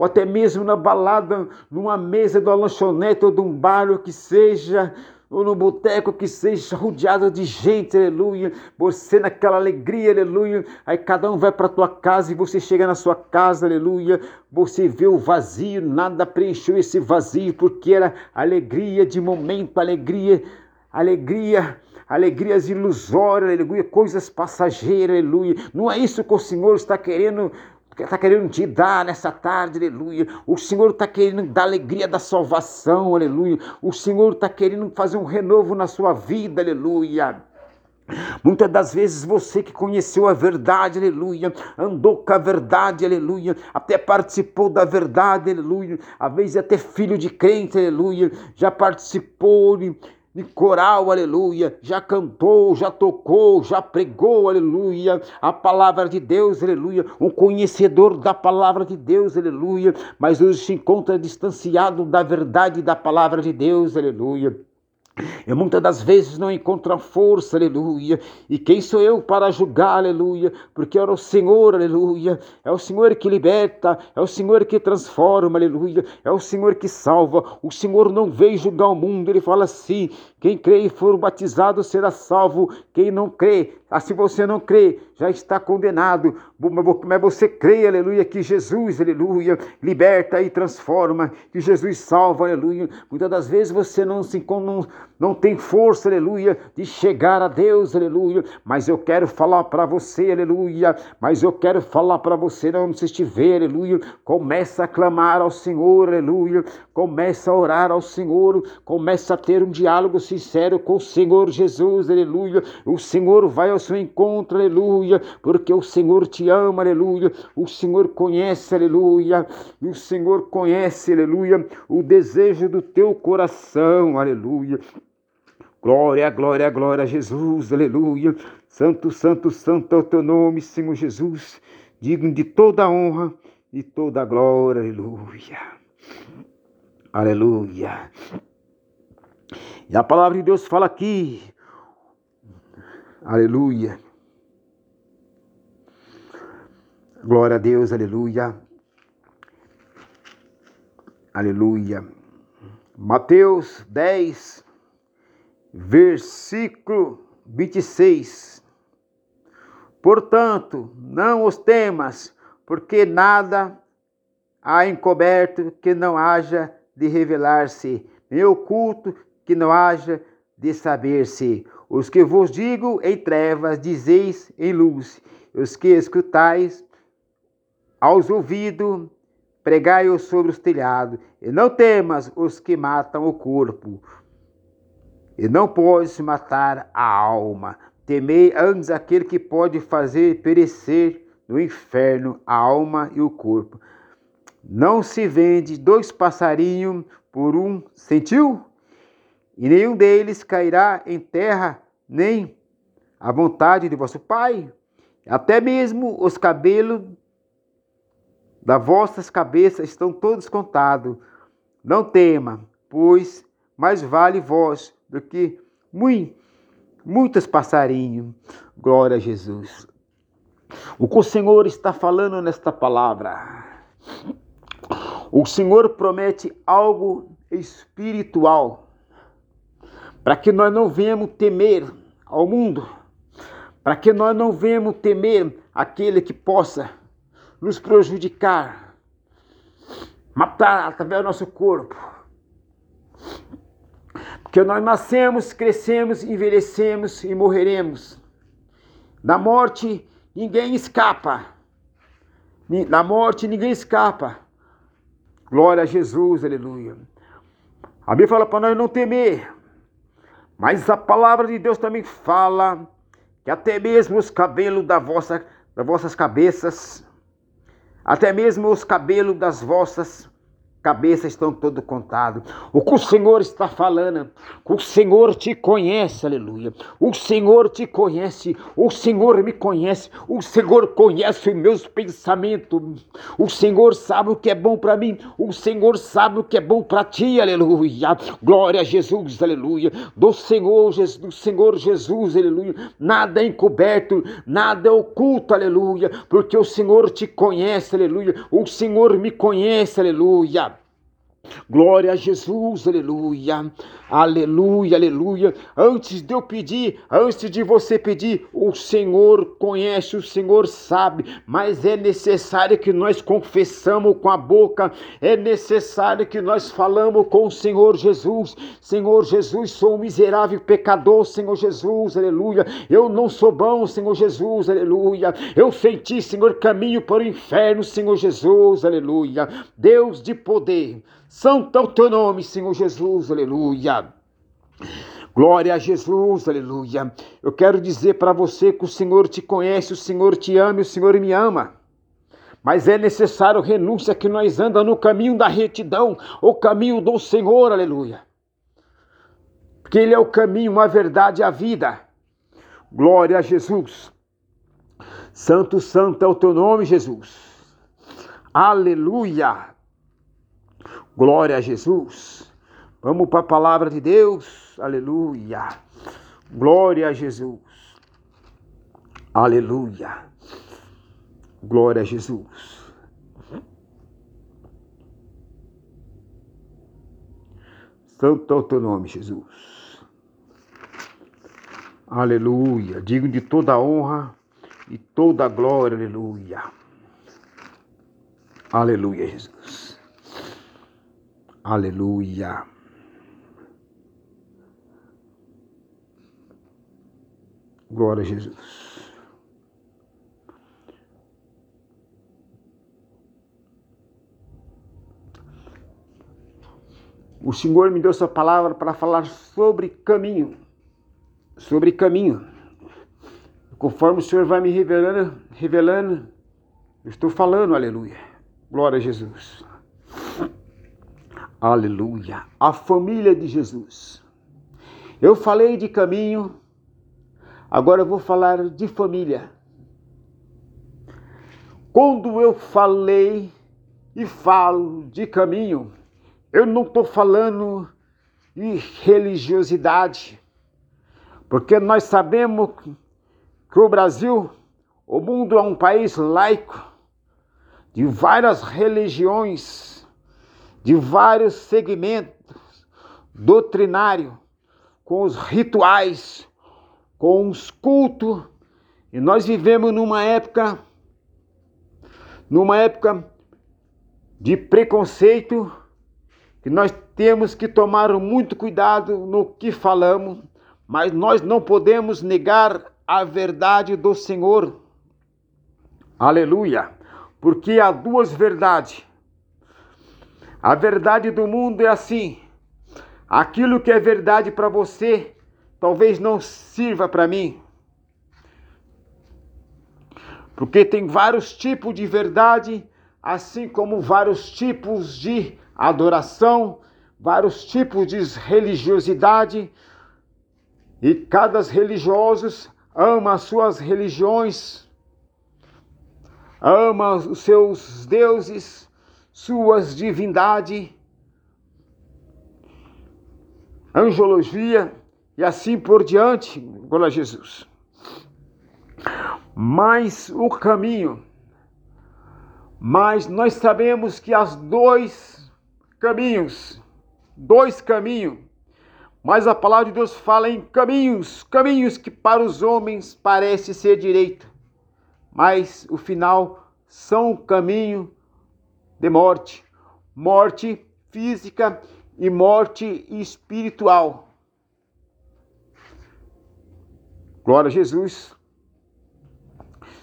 até mesmo na balada, numa mesa de uma lanchonete ou de um bar, ou que seja, ou no boteco que seja rodeado de gente, aleluia. Você naquela alegria, aleluia. Aí cada um vai para tua casa e você chega na sua casa, aleluia. Você vê o vazio, nada preencheu esse vazio, porque era alegria de momento, alegria, alegria alegrias ilusórias, aleluia, coisas passageiras, aleluia. Não é isso que o Senhor está querendo está querendo te dar nessa tarde, aleluia. O Senhor está querendo dar alegria da salvação, aleluia. O Senhor está querendo fazer um renovo na sua vida, aleluia. Muitas das vezes você que conheceu a verdade, aleluia, andou com a verdade, aleluia, até participou da verdade, aleluia, às vezes até filho de crente, aleluia, já participou de coral, aleluia, já cantou, já tocou, já pregou, aleluia, a palavra de Deus, aleluia, um conhecedor da palavra de Deus, aleluia, mas hoje se encontra distanciado da verdade da palavra de Deus, aleluia. E muitas das vezes não encontra força, aleluia. E quem sou eu para julgar, aleluia? Porque é o Senhor, aleluia. É o Senhor que liberta, é o Senhor que transforma, aleluia. É o Senhor que salva. O Senhor não veio julgar o mundo, ele fala assim: quem crê e for batizado será salvo. Quem não crê, assim você não crê, já está condenado. Mas você crê, aleluia, que Jesus, aleluia, liberta e transforma, que Jesus salva, aleluia. Muitas das vezes você não se não, não tem força, aleluia, de chegar a Deus, aleluia. Mas eu quero falar para você, aleluia. Mas eu quero falar para você, onde você estiver, aleluia. Começa a clamar ao Senhor, aleluia. Começa a orar ao Senhor, começa a ter um diálogo sincero com o Senhor Jesus, aleluia. O Senhor vai ao seu encontro, aleluia, porque o Senhor te ama, aleluia. O Senhor conhece, aleluia. O Senhor conhece, aleluia, o desejo do teu coração, aleluia. Glória, glória, glória a Jesus, aleluia. Santo, santo, santo é o teu nome, Senhor Jesus, digno de toda honra e toda glória, aleluia. Aleluia. E a palavra de Deus fala aqui, aleluia. Glória a Deus, aleluia. Aleluia. Mateus 10, versículo 26. Portanto, não os temas, porque nada há encoberto que não haja de revelar-se, nem oculto que não haja de saber-se. Os que vos digo em trevas, dizeis em luz. Os que escutais aos ouvidos, pregai-os sobre os telhados. E não temas os que matam o corpo. E não podes matar a alma. Temei antes aquele que pode fazer perecer no inferno a alma e o corpo. Não se vende dois passarinhos por um centil? E nenhum deles cairá em terra, nem a vontade de vosso Pai. Até mesmo os cabelos das vossas cabeças estão todos contados. Não tema, pois mais vale vós do que muito, muitos passarinhos. Glória a Jesus. O que o Senhor está falando nesta palavra? O Senhor promete algo espiritual para que nós não venhamos temer ao mundo, para que nós não venhamos temer aquele que possa nos prejudicar, matar através do nosso corpo. Porque nós nascemos, crescemos, envelhecemos e morreremos. Da morte ninguém escapa. Da morte ninguém escapa. Glória a Jesus, aleluia. A Bíblia fala para nós não temer. Mas a palavra de Deus também fala que até mesmo os cabelos da vossa, das vossas cabeças, até mesmo os cabelos das vossas cabeças estão todo contados. O que o Senhor está falando, o Senhor te conhece, aleluia. O Senhor te conhece, o Senhor me conhece, o Senhor conhece os meus pensamentos. O Senhor sabe o que é bom para mim, o Senhor sabe o que é bom para ti, aleluia. Glória a Jesus, aleluia. Do Senhor, do Senhor Jesus, aleluia. Nada é encoberto, nada é oculto, aleluia, porque o Senhor te conhece, aleluia. O Senhor me conhece, aleluia. Glória a Jesus, aleluia, aleluia, aleluia. Antes de eu pedir, antes de você pedir, o Senhor conhece, o Senhor sabe, mas é necessário que nós confessamos com a boca, é necessário que nós falamos com o Senhor Jesus. Senhor Jesus, sou um miserável pecador, Senhor Jesus, aleluia. Eu não sou bom, Senhor Jesus, aleluia. Eu senti, Senhor, caminho para o inferno, Senhor Jesus, aleluia. Deus de poder. Santo é o teu nome, Senhor Jesus, aleluia. Glória a Jesus, aleluia. Eu quero dizer para você que o Senhor te conhece, o Senhor te ama e o Senhor me ama. Mas é necessário renúncia que nós andamos no caminho da retidão, o caminho do Senhor, aleluia. Porque Ele é o caminho, a verdade e a vida. Glória a Jesus. Santo, santo é o teu nome, Jesus. Aleluia. Glória a Jesus. Vamos para a palavra de Deus. Aleluia. Glória a Jesus. Aleluia. Glória a Jesus. Santo é o teu nome, Jesus. Aleluia. Digo de toda honra e toda glória. Aleluia. Aleluia, Jesus. Aleluia. Glória a Jesus. O Senhor me deu essa palavra para falar sobre caminho. Sobre caminho. Conforme o Senhor vai me revelando, revelando, eu estou falando, aleluia. Glória a Jesus. Aleluia. A família de Jesus. Eu falei de caminho, agora eu vou falar de família. Quando eu falei e falo de caminho, eu não estou falando de religiosidade, porque nós sabemos que o Brasil, o mundo é um país laico, de várias religiões de vários segmentos doutrinários, com os rituais, com os cultos, e nós vivemos numa época numa época de preconceito, que nós temos que tomar muito cuidado no que falamos, mas nós não podemos negar a verdade do Senhor. Aleluia! Porque há duas verdades a verdade do mundo é assim: aquilo que é verdade para você talvez não sirva para mim. Porque tem vários tipos de verdade, assim como vários tipos de adoração, vários tipos de religiosidade, e cada religioso ama as suas religiões, ama os seus deuses, suas divindade, angiologia e assim por diante. Glória a Jesus. Mas o caminho, mas nós sabemos que há dois caminhos, dois caminhos, mas a palavra de Deus fala em caminhos, caminhos que para os homens parece ser direito, mas o final são caminho de morte, morte física e morte espiritual. Glória a Jesus.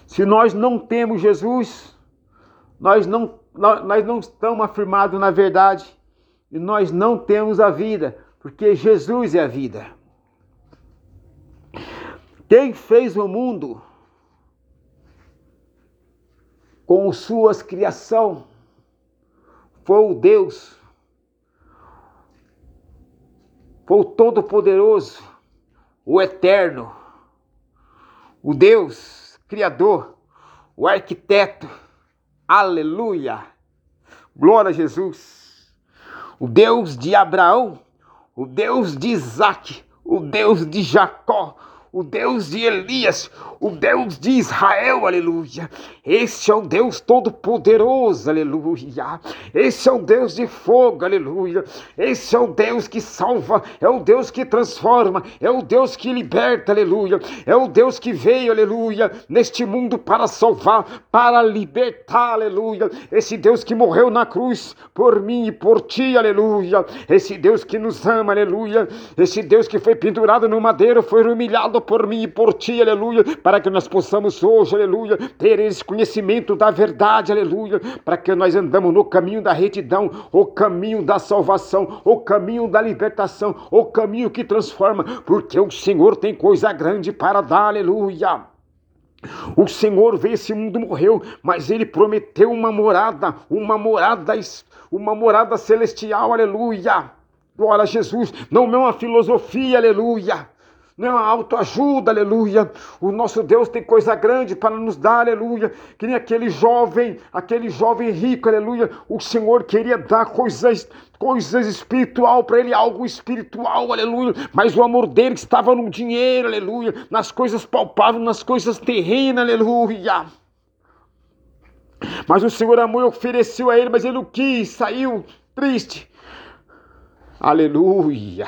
Se nós não temos Jesus, nós não, nós não estamos afirmados na verdade e nós não temos a vida, porque Jesus é a vida. Quem fez o mundo com suas criações foi o Deus, foi o Todo-Poderoso, o Eterno, o Deus Criador, o Arquiteto, aleluia, glória a Jesus, o Deus de Abraão, o Deus de Isaac, o Deus de Jacó, o Deus de Elias, o Deus de Israel, aleluia. Esse é o Deus todo-poderoso, aleluia. Esse é o Deus de fogo, aleluia. Esse é o Deus que salva, é o Deus que transforma, é o Deus que liberta, aleluia. É o Deus que veio, aleluia, neste mundo para salvar, para libertar, aleluia. Esse Deus que morreu na cruz por mim e por ti, aleluia. Esse Deus que nos ama, aleluia. Esse Deus que foi pendurado no madeiro, foi humilhado por mim e por ti, aleluia, para que nós possamos hoje, aleluia, ter esse conhecimento da verdade, aleluia, para que nós andamos no caminho da retidão, o caminho da salvação, o caminho da libertação, o caminho que transforma, porque o Senhor tem coisa grande para dar, aleluia. O Senhor veio esse mundo morreu, mas ele prometeu uma morada, uma morada, uma morada celestial, aleluia. Glória a Jesus, não é uma filosofia, aleluia não é uma autoajuda, aleluia. O nosso Deus tem coisa grande para nos dar, aleluia. Que nem aquele jovem, aquele jovem rico, aleluia. O Senhor queria dar coisas, coisas espiritual para ele, algo espiritual, aleluia. Mas o amor dele estava no dinheiro, aleluia, nas coisas palpáveis, nas coisas terrenas, aleluia. Mas o Senhor amou e ofereceu a ele, mas ele não quis, saiu triste. Aleluia.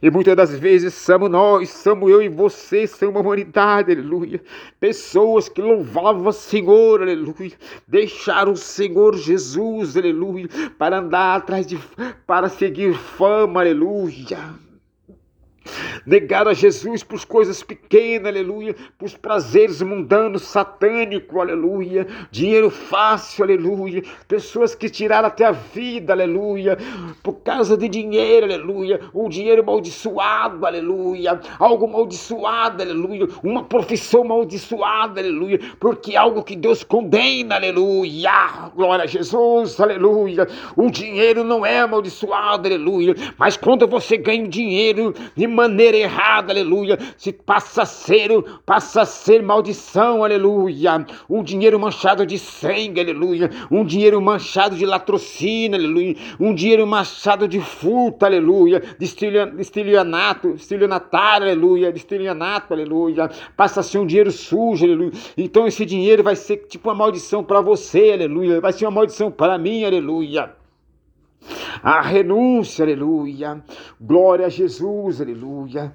E muitas das vezes somos nós, somos eu e você, somos a humanidade, aleluia. Pessoas que louvavam o Senhor, aleluia. Deixaram o Senhor Jesus, aleluia, para andar atrás de, para seguir fama, aleluia Negar a Jesus por coisas pequenas, aleluia, por prazeres mundanos, satânicos, aleluia, dinheiro fácil, aleluia, pessoas que tiraram até a vida, aleluia, por causa de dinheiro, aleluia, um dinheiro amaldiçoado, aleluia, algo amaldiçoado, aleluia, uma profissão amaldiçoada, aleluia, porque algo que Deus condena, aleluia, glória a Jesus, aleluia, o dinheiro não é amaldiçoado, aleluia, mas quando você ganha dinheiro de maneira errada, aleluia, se passa a ser, passa a ser maldição, aleluia. Um dinheiro manchado de sangue, aleluia. Um dinheiro manchado de latrocínio, aleluia. Um dinheiro manchado de furto, aleluia. De estilionato, estilionatário, aleluia. De estilionato, aleluia. Passa a ser um dinheiro sujo, aleluia. Então esse dinheiro vai ser tipo uma maldição para você, aleluia. Vai ser uma maldição para mim, aleluia. A renúncia, aleluia. Glória a Jesus, aleluia.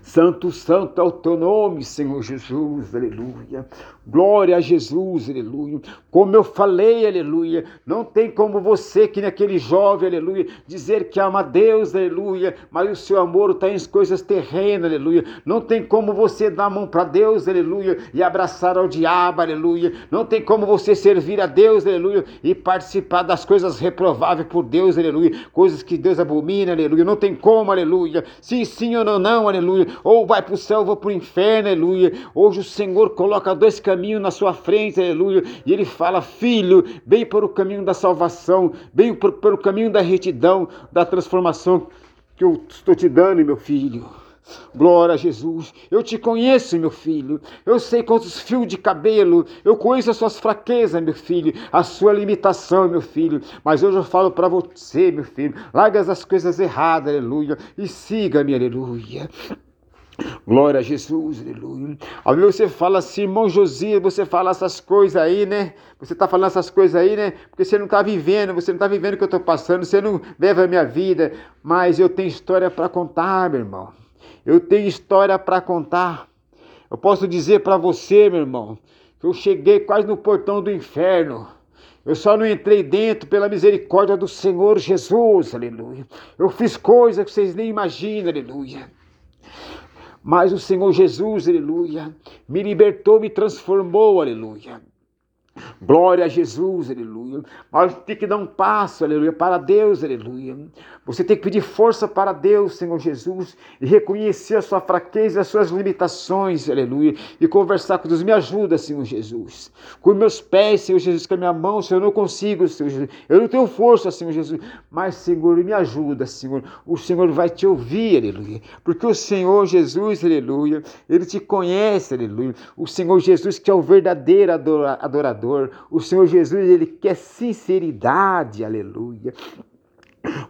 Santo, santo é o teu nome, Senhor Jesus, aleluia. Glória a Jesus, aleluia. Como eu falei, aleluia. Não tem como você, que naquele jovem, aleluia, dizer que ama Deus, aleluia, mas o seu amor está em coisas terrenas, aleluia. Não tem como você dar a mão para Deus, aleluia, e abraçar ao diabo, aleluia. Não tem como você servir a Deus, aleluia, e participar das coisas reprováveis por Deus, aleluia. Coisas que Deus abomina, aleluia. Não tem como, aleluia. Sim, sim ou não, não, aleluia. Ou vai para o céu ou para o inferno, aleluia. Hoje o Senhor coloca dois caminhos caminho na sua frente, aleluia. E ele fala: Filho, vem para o caminho da salvação, vem para o caminho da retidão, da transformação que eu estou te dando, meu filho. Glória a Jesus. Eu te conheço, meu filho. Eu sei quantos fios de cabelo. Eu conheço as suas fraquezas, meu filho. A sua limitação, meu filho. Mas hoje eu falo para você, meu filho. Larga as coisas erradas, aleluia. E siga-me, aleluia. Glória a Jesus, aleluia. Ao você fala assim, irmão Josias, você fala essas coisas aí, né? Você está falando essas coisas aí, né? Porque você não está vivendo, você não está vivendo o que eu estou passando, você não leva a minha vida. Mas eu tenho história para contar, meu irmão. Eu tenho história para contar. Eu posso dizer para você, meu irmão, que eu cheguei quase no portão do inferno. Eu só não entrei dentro pela misericórdia do Senhor Jesus, aleluia. Eu fiz coisas que vocês nem imaginam, aleluia. Mas o Senhor Jesus, aleluia, me libertou, me transformou, aleluia. Glória a Jesus, aleluia. Mas tem que dar um passo, aleluia, para Deus, aleluia. Você tem que pedir força para Deus, Senhor Jesus, e reconhecer a sua fraqueza, as suas limitações, aleluia, e conversar com Deus. Me ajuda, Senhor Jesus. Com meus pés, Senhor Jesus, com a minha mão, Senhor, eu não consigo, Senhor Jesus. Eu não tenho força, Senhor Jesus, mas, Senhor, me ajuda, Senhor. O Senhor vai te ouvir, aleluia, porque o Senhor Jesus, aleluia, ele te conhece, aleluia. O Senhor Jesus que é o verdadeiro adorador. O Senhor Jesus, ele quer sinceridade, aleluia.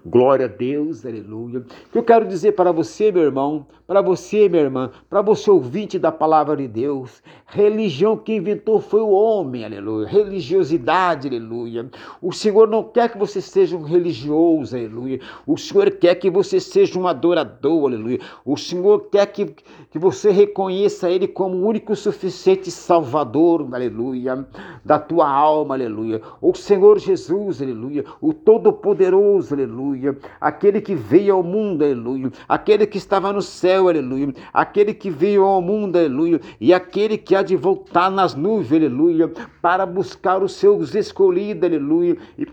Glória a Deus, aleluia. O que eu quero dizer para você, meu irmão, para você, minha irmã, para você ouvinte da palavra de Deus, religião que inventou foi o homem, aleluia. Religiosidade, aleluia. O Senhor não quer que você seja um religioso, aleluia. O Senhor quer que você seja um adorador, aleluia. O Senhor quer que, que você reconheça Ele como o único suficiente Salvador, aleluia, da tua alma, aleluia. O Senhor Jesus, aleluia. O Todo-Poderoso, aleluia aleluia. Aquele que veio ao mundo, aleluia. Aquele que estava no céu, aleluia. Aquele que veio ao mundo, aleluia. E aquele que há de voltar nas nuvens, aleluia. Para buscar os seus escolhidos, aleluia. E,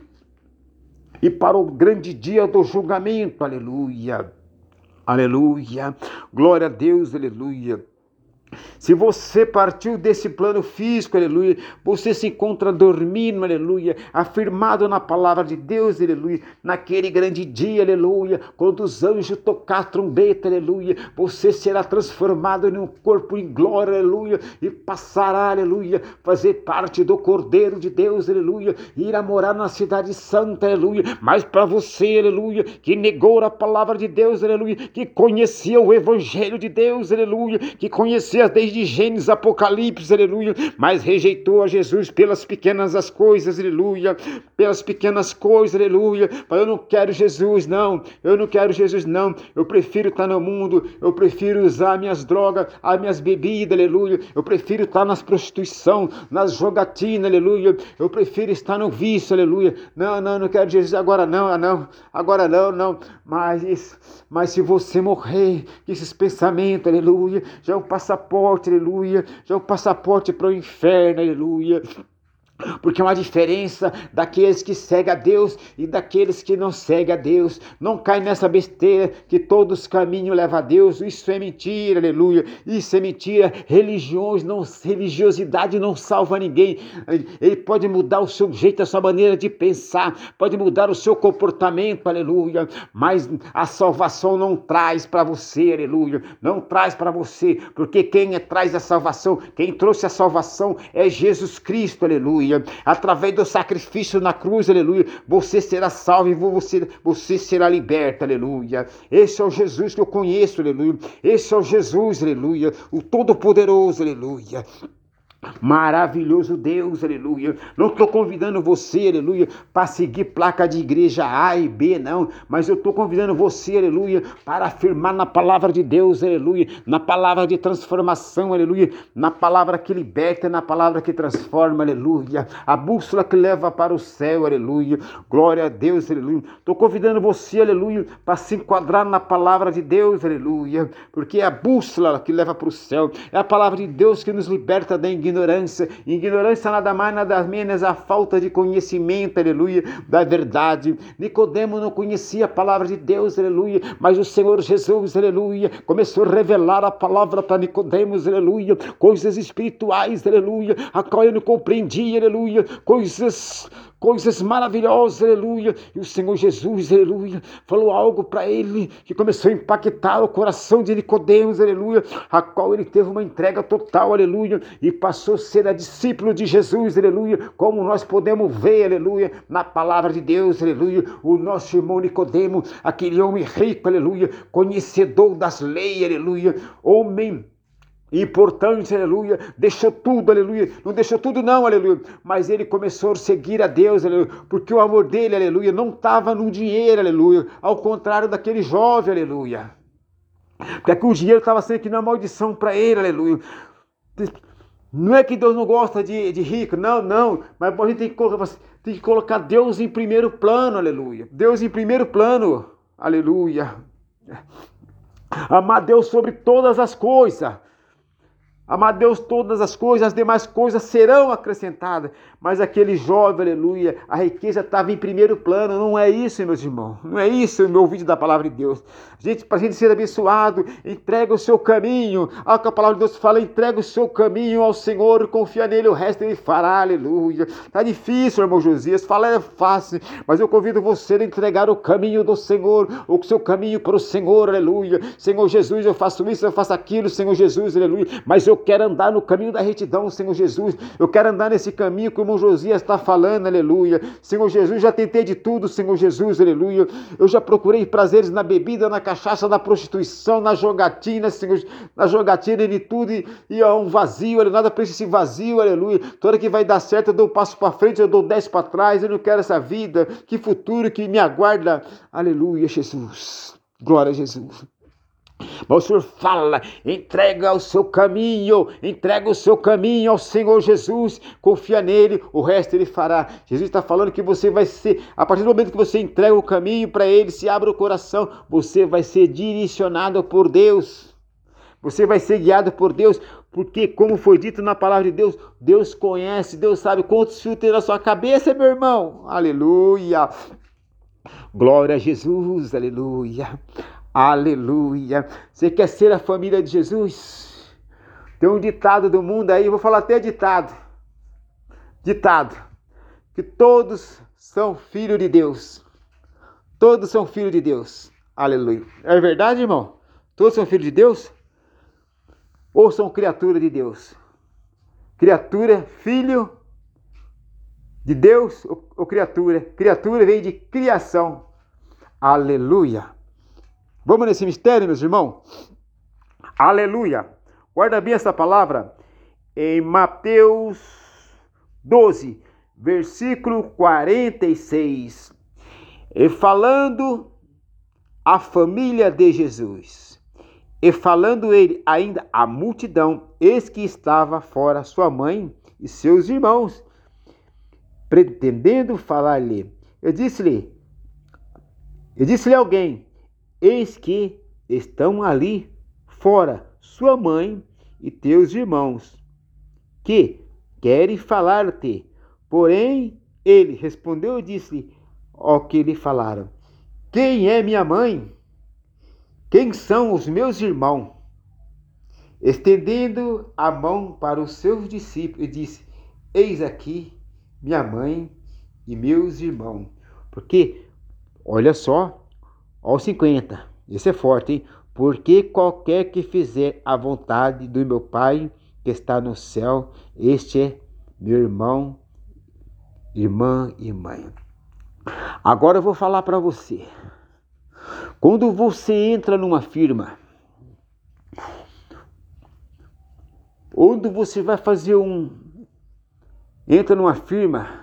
e para o grande dia do julgamento, aleluia. Aleluia. Glória a Deus, aleluia. Se você partiu desse plano físico, aleluia, você se encontra dormindo, aleluia, afirmado na palavra de Deus, aleluia, naquele grande dia, aleluia, quando os anjos tocar a trombeta, aleluia, você será transformado em um corpo em glória, aleluia, e passará, aleluia, fazer parte do Cordeiro de Deus, aleluia, irá morar na cidade santa, aleluia, mas para você, aleluia, que negou a palavra de Deus, aleluia, que conhecia o evangelho de Deus, aleluia, que conhecia desde Gênesis, Apocalipse, aleluia, mas rejeitou a Jesus pelas pequenas as coisas, aleluia, pelas pequenas coisas, aleluia. Mas eu não quero Jesus, não, eu não quero Jesus, não. Eu prefiro estar no mundo, eu prefiro usar minhas drogas, as minhas bebidas, aleluia. Eu prefiro estar nas prostituição, nas jogatinas, aleluia. Eu prefiro estar no vício, aleluia. Não, não, não quero Jesus agora, não, não, agora não, não. Mas, mas se você morrer, esses pensamentos, aleluia, já é um passaporte passaporte, aleluia. Já é o passaporte para o inferno, aleluia. Porque é uma diferença daqueles que seguem a Deus e daqueles que não seguem a Deus. Não cai nessa besteira que todos os caminhos levam a Deus. Isso é mentira, aleluia. Isso é mentira. Religiões, não, religiosidade não salva ninguém. Ele pode mudar o seu jeito, a sua maneira de pensar, pode mudar o seu comportamento, aleluia. Mas a salvação não traz para você, aleluia. Não traz para você, porque quem traz a salvação, quem trouxe a salvação é Jesus Cristo, aleluia aleluia. Através do sacrifício na cruz, aleluia, você será salvo e você, você será liberto, aleluia. Esse é o Jesus que eu conheço, aleluia. Esse é o Jesus, aleluia, o Todo-Poderoso, aleluia. Maravilhoso Deus, aleluia. Não estou convidando você, aleluia, para seguir placa de igreja A e B, não. Mas eu estou convidando você, aleluia, para afirmar na palavra de Deus, aleluia. Na palavra de transformação, aleluia. Na palavra que liberta, na palavra que transforma, aleluia. A bússola que leva para o céu, aleluia. Glória a Deus, aleluia. Estou convidando você, aleluia, para se enquadrar na palavra de Deus, aleluia. Porque é a bússola que leva para o céu. É a palavra de Deus que nos liberta da ignorância ignorância. Ignorância nada mais, nada menos a falta de conhecimento, aleluia, da verdade. Nicodemo não conhecia a palavra de Deus, aleluia, mas o Senhor Jesus, aleluia, começou a revelar a palavra para Nicodemos, aleluia, coisas espirituais, aleluia, a qual eu não compreendia, aleluia, coisas coisas maravilhosas, aleluia. E o Senhor Jesus, aleluia, falou algo para ele que começou a impactar o coração de Nicodemos, aleluia, a qual ele teve uma entrega total, aleluia, e passou a ser a discípulo de Jesus, aleluia, como nós podemos ver, aleluia, na palavra de Deus, aleluia, o nosso irmão Nicodemo, aquele homem rico, aleluia, conhecedor das leis, aleluia, homem importante, aleluia, deixou tudo, aleluia, não deixou tudo não, aleluia, mas ele começou a seguir a Deus, aleluia, porque o amor dele, aleluia, não estava no dinheiro, aleluia, ao contrário daquele jovem, aleluia, porque o dinheiro estava sendo aqui na maldição para ele, aleluia, não é que Deus não gosta de, de rico, não, não, mas a gente tem que, tem que colocar Deus em primeiro plano, aleluia, Deus em primeiro plano, aleluia, amar Deus sobre todas as coisas, Amado Deus, todas as coisas, as demais coisas serão acrescentadas. Mas aquele jovem, aleluia, a riqueza estava em primeiro plano. Não é isso, meus irmãos. Não é isso, meu ouvido da palavra de Deus. Gente, para a gente ser abençoado, entrega o seu caminho. Olha que a palavra de Deus fala: entrega o seu caminho ao Senhor, confia nele, o resto ele fará, aleluia. Está difícil, irmão Josias. Falar é fácil, mas eu convido você a entregar o caminho do Senhor, o seu caminho para o Senhor, aleluia. Senhor Jesus, eu faço isso, eu faço aquilo, Senhor Jesus, aleluia. Mas eu quero andar no caminho da retidão, Senhor Jesus. Eu quero andar nesse caminho que o irmão Josias está falando, aleluia. Senhor Jesus, já tentei de tudo, Senhor Jesus, aleluia. Eu já procurei prazeres na bebida, na cachaça, na prostituição, na jogatina, Senhor, na jogatina de tudo, e, é um vazio, aleluia. Nada preenche esse vazio, aleluia. Toda que vai dar certo, eu dou um passo para frente, eu dou dez para trás, eu não quero essa vida. Que futuro que me aguarda, aleluia, Jesus. Glória a Jesus. Mas o Senhor fala, entrega o seu caminho, entrega o seu caminho ao Senhor Jesus, confia nele, o resto ele fará. Jesus está falando que você vai ser, a partir do momento que você entrega o caminho para ele, se abre o coração, você vai ser direcionado por Deus. Você vai ser guiado por Deus, porque, como foi dito na palavra de Deus, Deus conhece, Deus sabe quantos fios tem na sua cabeça, meu irmão. Aleluia. Glória a Jesus, aleluia. Aleluia. Você quer ser a família de Jesus? Tem um ditado do mundo aí, vou falar até ditado. Ditado. Que todos são filhos de Deus. Todos são filhos de Deus. Aleluia. É verdade, irmão? Todos são filhos de Deus? Ou são criatura de Deus? Criatura, filho de Deus ou, criatura? Criatura vem de criação. Aleluia. Vamos nesse mistério, meus irmãos? Aleluia! Guarda bem essa palavra em Mateus 12, versículo 46. E falando a família de Jesus, e falando ele ainda a multidão, eis que estava fora sua mãe e seus irmãos, pretendendo falar-lhe. Eu disse-lhe, eu disse-lhe alguém, Eis que estão ali fora sua mãe e teus irmãos, que querem falar-te. Porém, ele respondeu e disse ao que lhe falaram: Quem é minha mãe? Quem são os meus irmãos? Estendendo a mão para os seus discípulos, disse: Eis aqui minha mãe e meus irmãos. Porque, olha só, Ó 50. Isso é forte, hein? Porque qualquer que fizer a vontade do meu Pai que está no céu, este é meu irmão, irmã e mãe. Agora eu vou falar para você. Quando você entra numa firma, onde você vai fazer um entra numa firma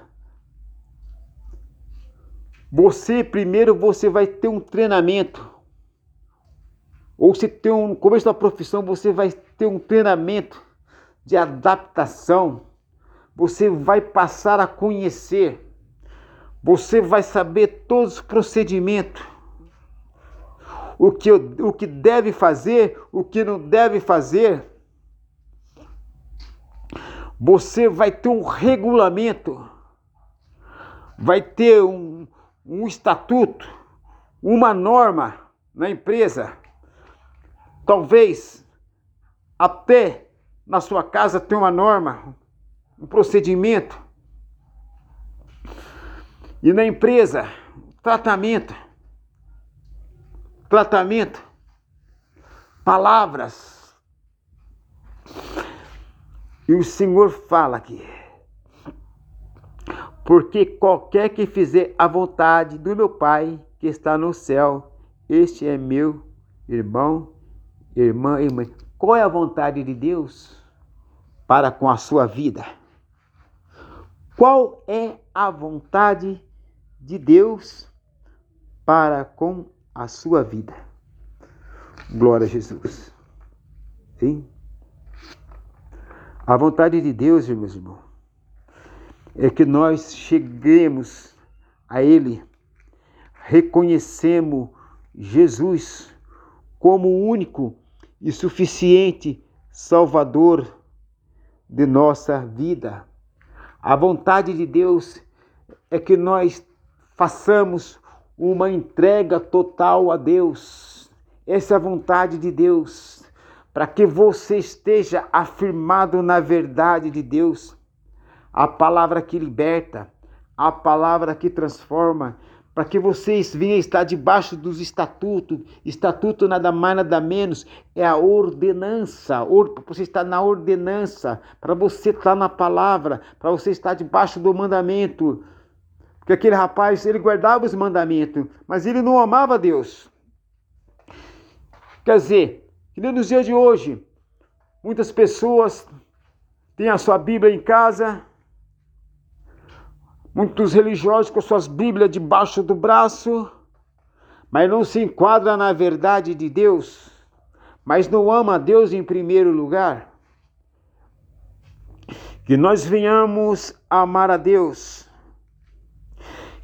você primeiro você vai ter um treinamento. Ou se tem um no começo da profissão, você vai ter um treinamento de adaptação. Você vai passar a conhecer. Você vai saber todos os procedimentos. O que, o que deve fazer, o que não deve fazer. Você vai ter um regulamento. Vai ter um, um estatuto, uma norma na empresa, talvez até na sua casa tem uma norma, um procedimento. E na empresa, tratamento. Tratamento. Palavras. E o Senhor fala aqui porque qualquer que fizer a vontade do meu Pai que está no céu, este é meu irmão, irmã e mãe. Qual é a vontade de Deus para com a sua vida? Qual é a vontade de Deus para com a sua vida? Glória a Jesus. Sim? A vontade de Deus, meus irmãos, é que nós cheguemos a Ele, reconhecemos Jesus como único e suficiente Salvador de nossa vida. A vontade de Deus é que nós façamos uma entrega total a Deus. Essa é a vontade de Deus, para que você esteja afirmado na verdade de Deus, a palavra que liberta, a palavra que transforma, para que vocês venham estar debaixo dos estatutos. Estatuto nada mais, nada menos, é a ordenança. Para você estar na ordenança, para você estar na palavra, para você estar debaixo do mandamento. Porque aquele rapaz, ele guardava os mandamentos, mas ele não amava Deus. Quer dizer, que nem nos dias de hoje, muitas pessoas têm a sua Bíblia em casa, Muitos religiosos com suas Bíblias debaixo do braço, mas não se enquadra na verdade de Deus, mas não ama a Deus em primeiro lugar. Que nós venhamos amar a Deus,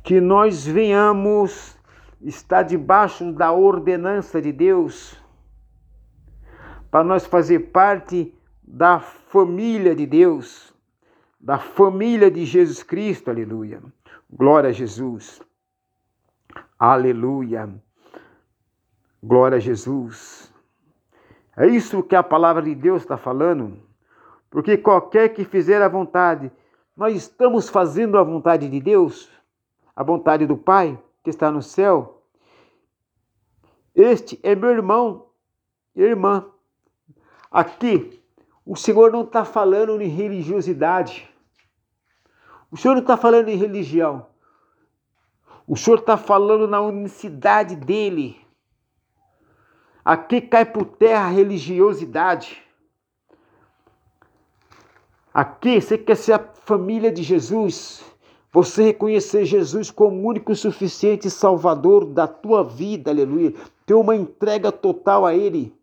que nós venhamos estar debaixo da ordenança de Deus, para nós fazer parte da família de Deus da família de Jesus Cristo, aleluia. Glória a Jesus. Aleluia. Glória a Jesus. É isso que a palavra de Deus está falando. Porque qualquer que fizer a vontade, nós estamos fazendo a vontade de Deus, a vontade do Pai que está no céu. Este é meu irmão e irmã. Aqui, o Senhor não está falando de religiosidade. O Senhor não está falando em religião. O Senhor está falando na unicidade dele. Aqui cai por terra a religiosidade. Aqui você quer ser a família de Jesus. Você reconhecer Jesus como único suficiente Salvador da tua vida, aleluia. Ter uma entrega total a Ele.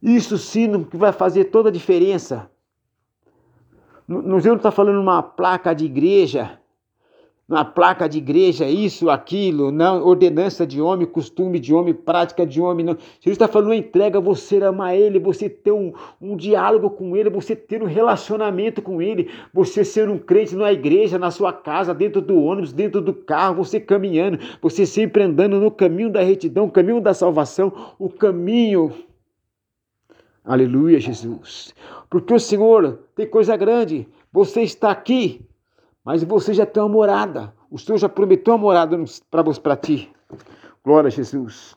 Isso sim que vai fazer toda a diferença. Não está falando uma placa de igreja, uma placa de igreja, isso, aquilo, não, ordenança de homem, costume de homem, prática de homem, não. Jesus está falando entrega, você amar Ele, você ter um, um diálogo com Ele, você ter um relacionamento com Ele, você ser um crente na igreja, na sua casa, dentro do ônibus, dentro do carro, você caminhando, você sempre andando no caminho da retidão, caminho da salvação, o caminho Aleluia, Jesus. Porque o Senhor tem coisa grande. Você está aqui, mas você já tem uma morada. O Senhor já prometeu uma morada para ti. Glória a Jesus.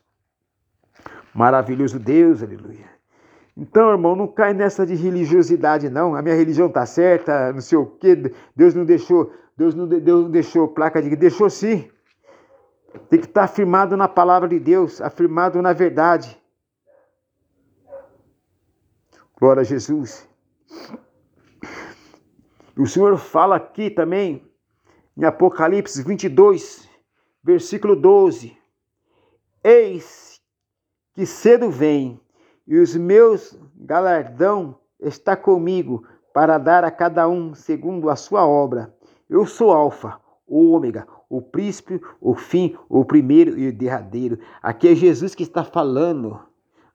Maravilhoso Deus, aleluia. Então, irmão, não cai nessa de religiosidade, não. A minha religião está certa, não sei o quê. Deus não deixou, Deus não, Deus não deixou placa de. Deixou sim. Tem que estar afirmado na palavra de Deus, afirmado na verdade. Glória a Jesus. O Senhor fala aqui também, em Apocalipse 22, versículo 12: Eis que cedo vem, e os meus galardão está comigo, para dar a cada um segundo a sua obra. Eu sou Alfa, o Ômega, o príncipe, o fim, o primeiro e o derradeiro. Aqui é Jesus que está falando.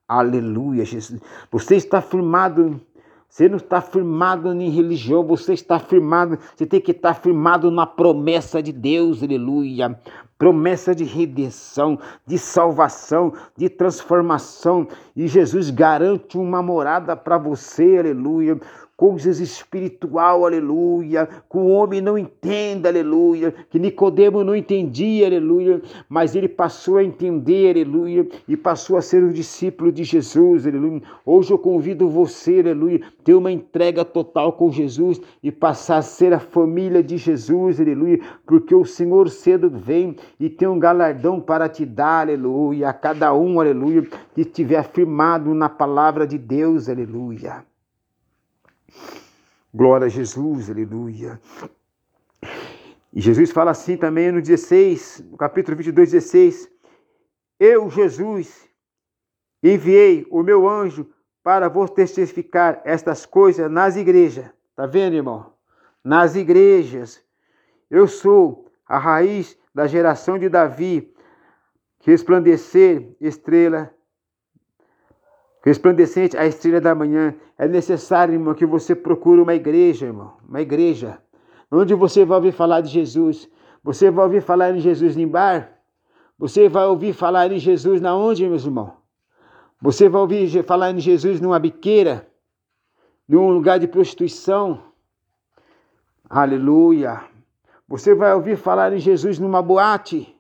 Aleluia, Jesus. Você está firmado. Você não está firmado em religião, você está firmado, você tem que estar firmado na promessa de Deus, aleluia. Promessa de redenção, de salvação, de transformação. E Jesus garante uma morada para você, aleluia coisas espiritual, aleluia, que o homem não entenda, aleluia, que Nicodemo não entendia, aleluia, mas ele passou a entender, aleluia, e passou a ser um discípulo de Jesus, aleluia. Hoje eu convido você, aleluia, ter uma entrega total com Jesus e passar a ser a família de Jesus, aleluia, porque o Senhor cedo vem e tem um galardão para te dar, aleluia, a cada um, aleluia, que estiver firmado na palavra de Deus, aleluia. Glória a Jesus, aleluia. E Jesus fala assim também no 16, no capítulo 22, 16: Eu, Jesus, enviei o meu anjo para vos testificar estas coisas nas igrejas. Tá vendo, irmão? Nas igrejas. Eu sou a raiz da geração de Davi, resplandecer estrela resplandecente a estrela da manhã. É necessário, irmão, que você procure uma igreja, irmão, uma igreja, onde você vai ouvir falar de Jesus. Você vai ouvir falar em Jesus em bar? Você vai ouvir falar em Jesus na onde, meus irmãos? Você vai ouvir falar em Jesus numa biqueira, num lugar de prostituição. Aleluia. Você vai ouvir falar em Jesus numa boate.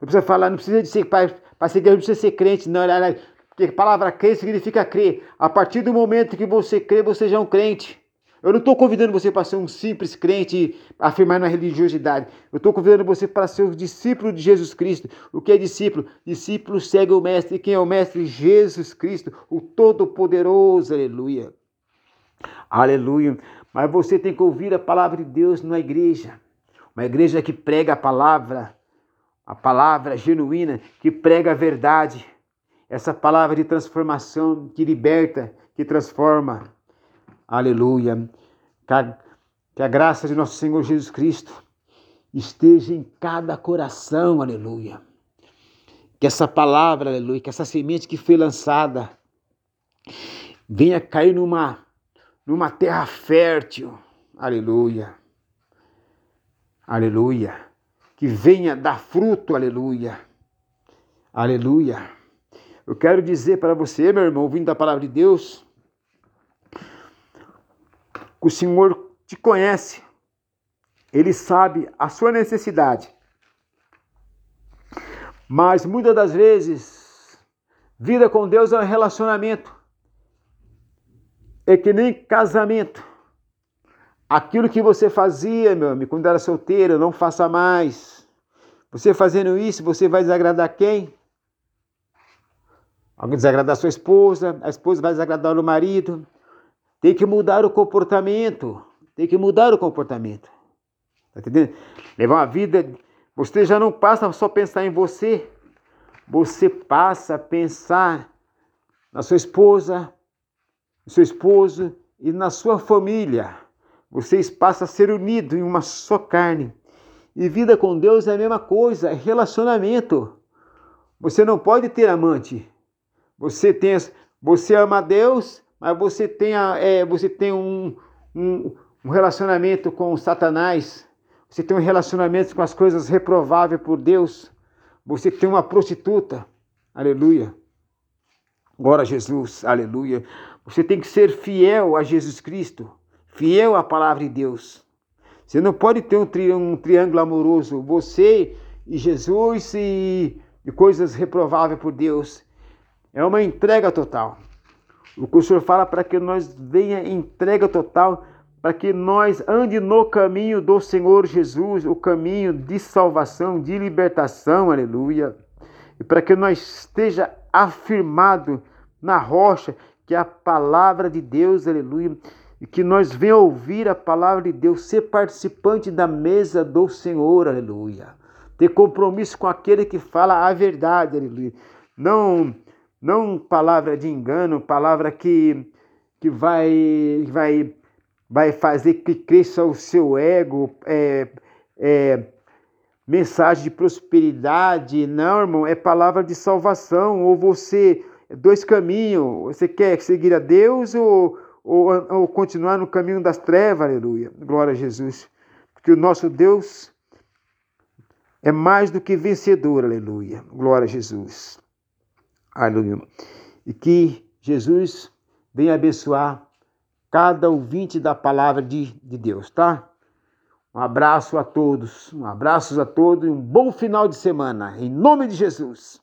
Não precisa falar, não precisa de ser para ser não precisa ser crente, não. Porque a palavra crer significa crer. A partir do momento que você crê, você já é um crente. Eu não estou convidando você para ser um simples crente, afirmar na religiosidade. Eu estou convidando você para ser um discípulo de Jesus Cristo. O que é discípulo? Discípulo segue o Mestre. E quem é o Mestre? Jesus Cristo, o Todo-Poderoso. Aleluia. Aleluia. Mas você tem que ouvir a palavra de Deus na igreja. Uma igreja que prega a palavra, a palavra genuína, que prega a verdade. Essa palavra de transformação que liberta, que transforma. Aleluia. Que a, que a graça de nosso Senhor Jesus Cristo esteja em cada coração. Aleluia. Que essa palavra, aleluia, que essa semente que foi lançada venha cair numa, numa terra fértil. Aleluia aleluia. Que venha dar fruto, aleluia. Aleluia. Eu quero dizer para você, meu irmão, ouvindo a palavra de Deus, que o Senhor te conhece, Ele sabe a sua necessidade. Mas muitas das vezes, vida com Deus é um relacionamento. É que nem casamento. Aquilo que você fazia, meu amigo, quando era solteiro, não faça mais. Você fazendo isso, você vai desagradar quem? Alguém desagradar sua esposa, a esposa vai desagradar o marido. Tem que mudar o comportamento. Tem que mudar o comportamento. Tá entendendo? Levar uma vida. Você já não passa só pensar em você. Você passa a pensar na sua esposa, no seu esposo e na sua família. Vocês passam a ser unidos em uma só carne. E vida com Deus é a mesma coisa, é relacionamento. Você não pode ter amante. Você tem, você ama Deus, mas você tem, é, você tem um, um, um relacionamento com Satanás. Você tem um relacionamento com as coisas reprováveis por Deus. Você tem uma prostituta. Aleluia. Glória a Jesus. Aleluia. Você tem que ser fiel a Jesus Cristo fiel à palavra de Deus. Você não pode ter um, tri um triângulo amoroso, você e Jesus e, e coisas reprováveis por Deus. É uma entrega total. O que o Senhor fala para que nós venha entrega total, para que nós ande no caminho do Senhor Jesus, o caminho de salvação, de libertação, aleluia. E para que nós esteja afirmado na rocha, que é a palavra de Deus, aleluia e que nós venha ouvir a palavra de Deus, ser participante da mesa do Senhor, aleluia. Ter compromisso com aquele que fala a verdade, aleluia. Não, não palavra de engano, palavra que, que vai, vai, vai fazer que cresça o seu ego, é, é, mensagem de prosperidade, não, irmão, é palavra de salvação, ou você, dois caminhos, você quer seguir a Deus ou ou, ou continuar no caminho das trevas, aleluia. Glória a Jesus. Porque o nosso Deus é mais do que vencedor, aleluia. Glória a Jesus. Aleluia. E que Jesus venha abençoar cada ouvinte da palavra de, de Deus, tá? Um abraço a todos, um abraço a todos e um bom final de semana, em nome de Jesus.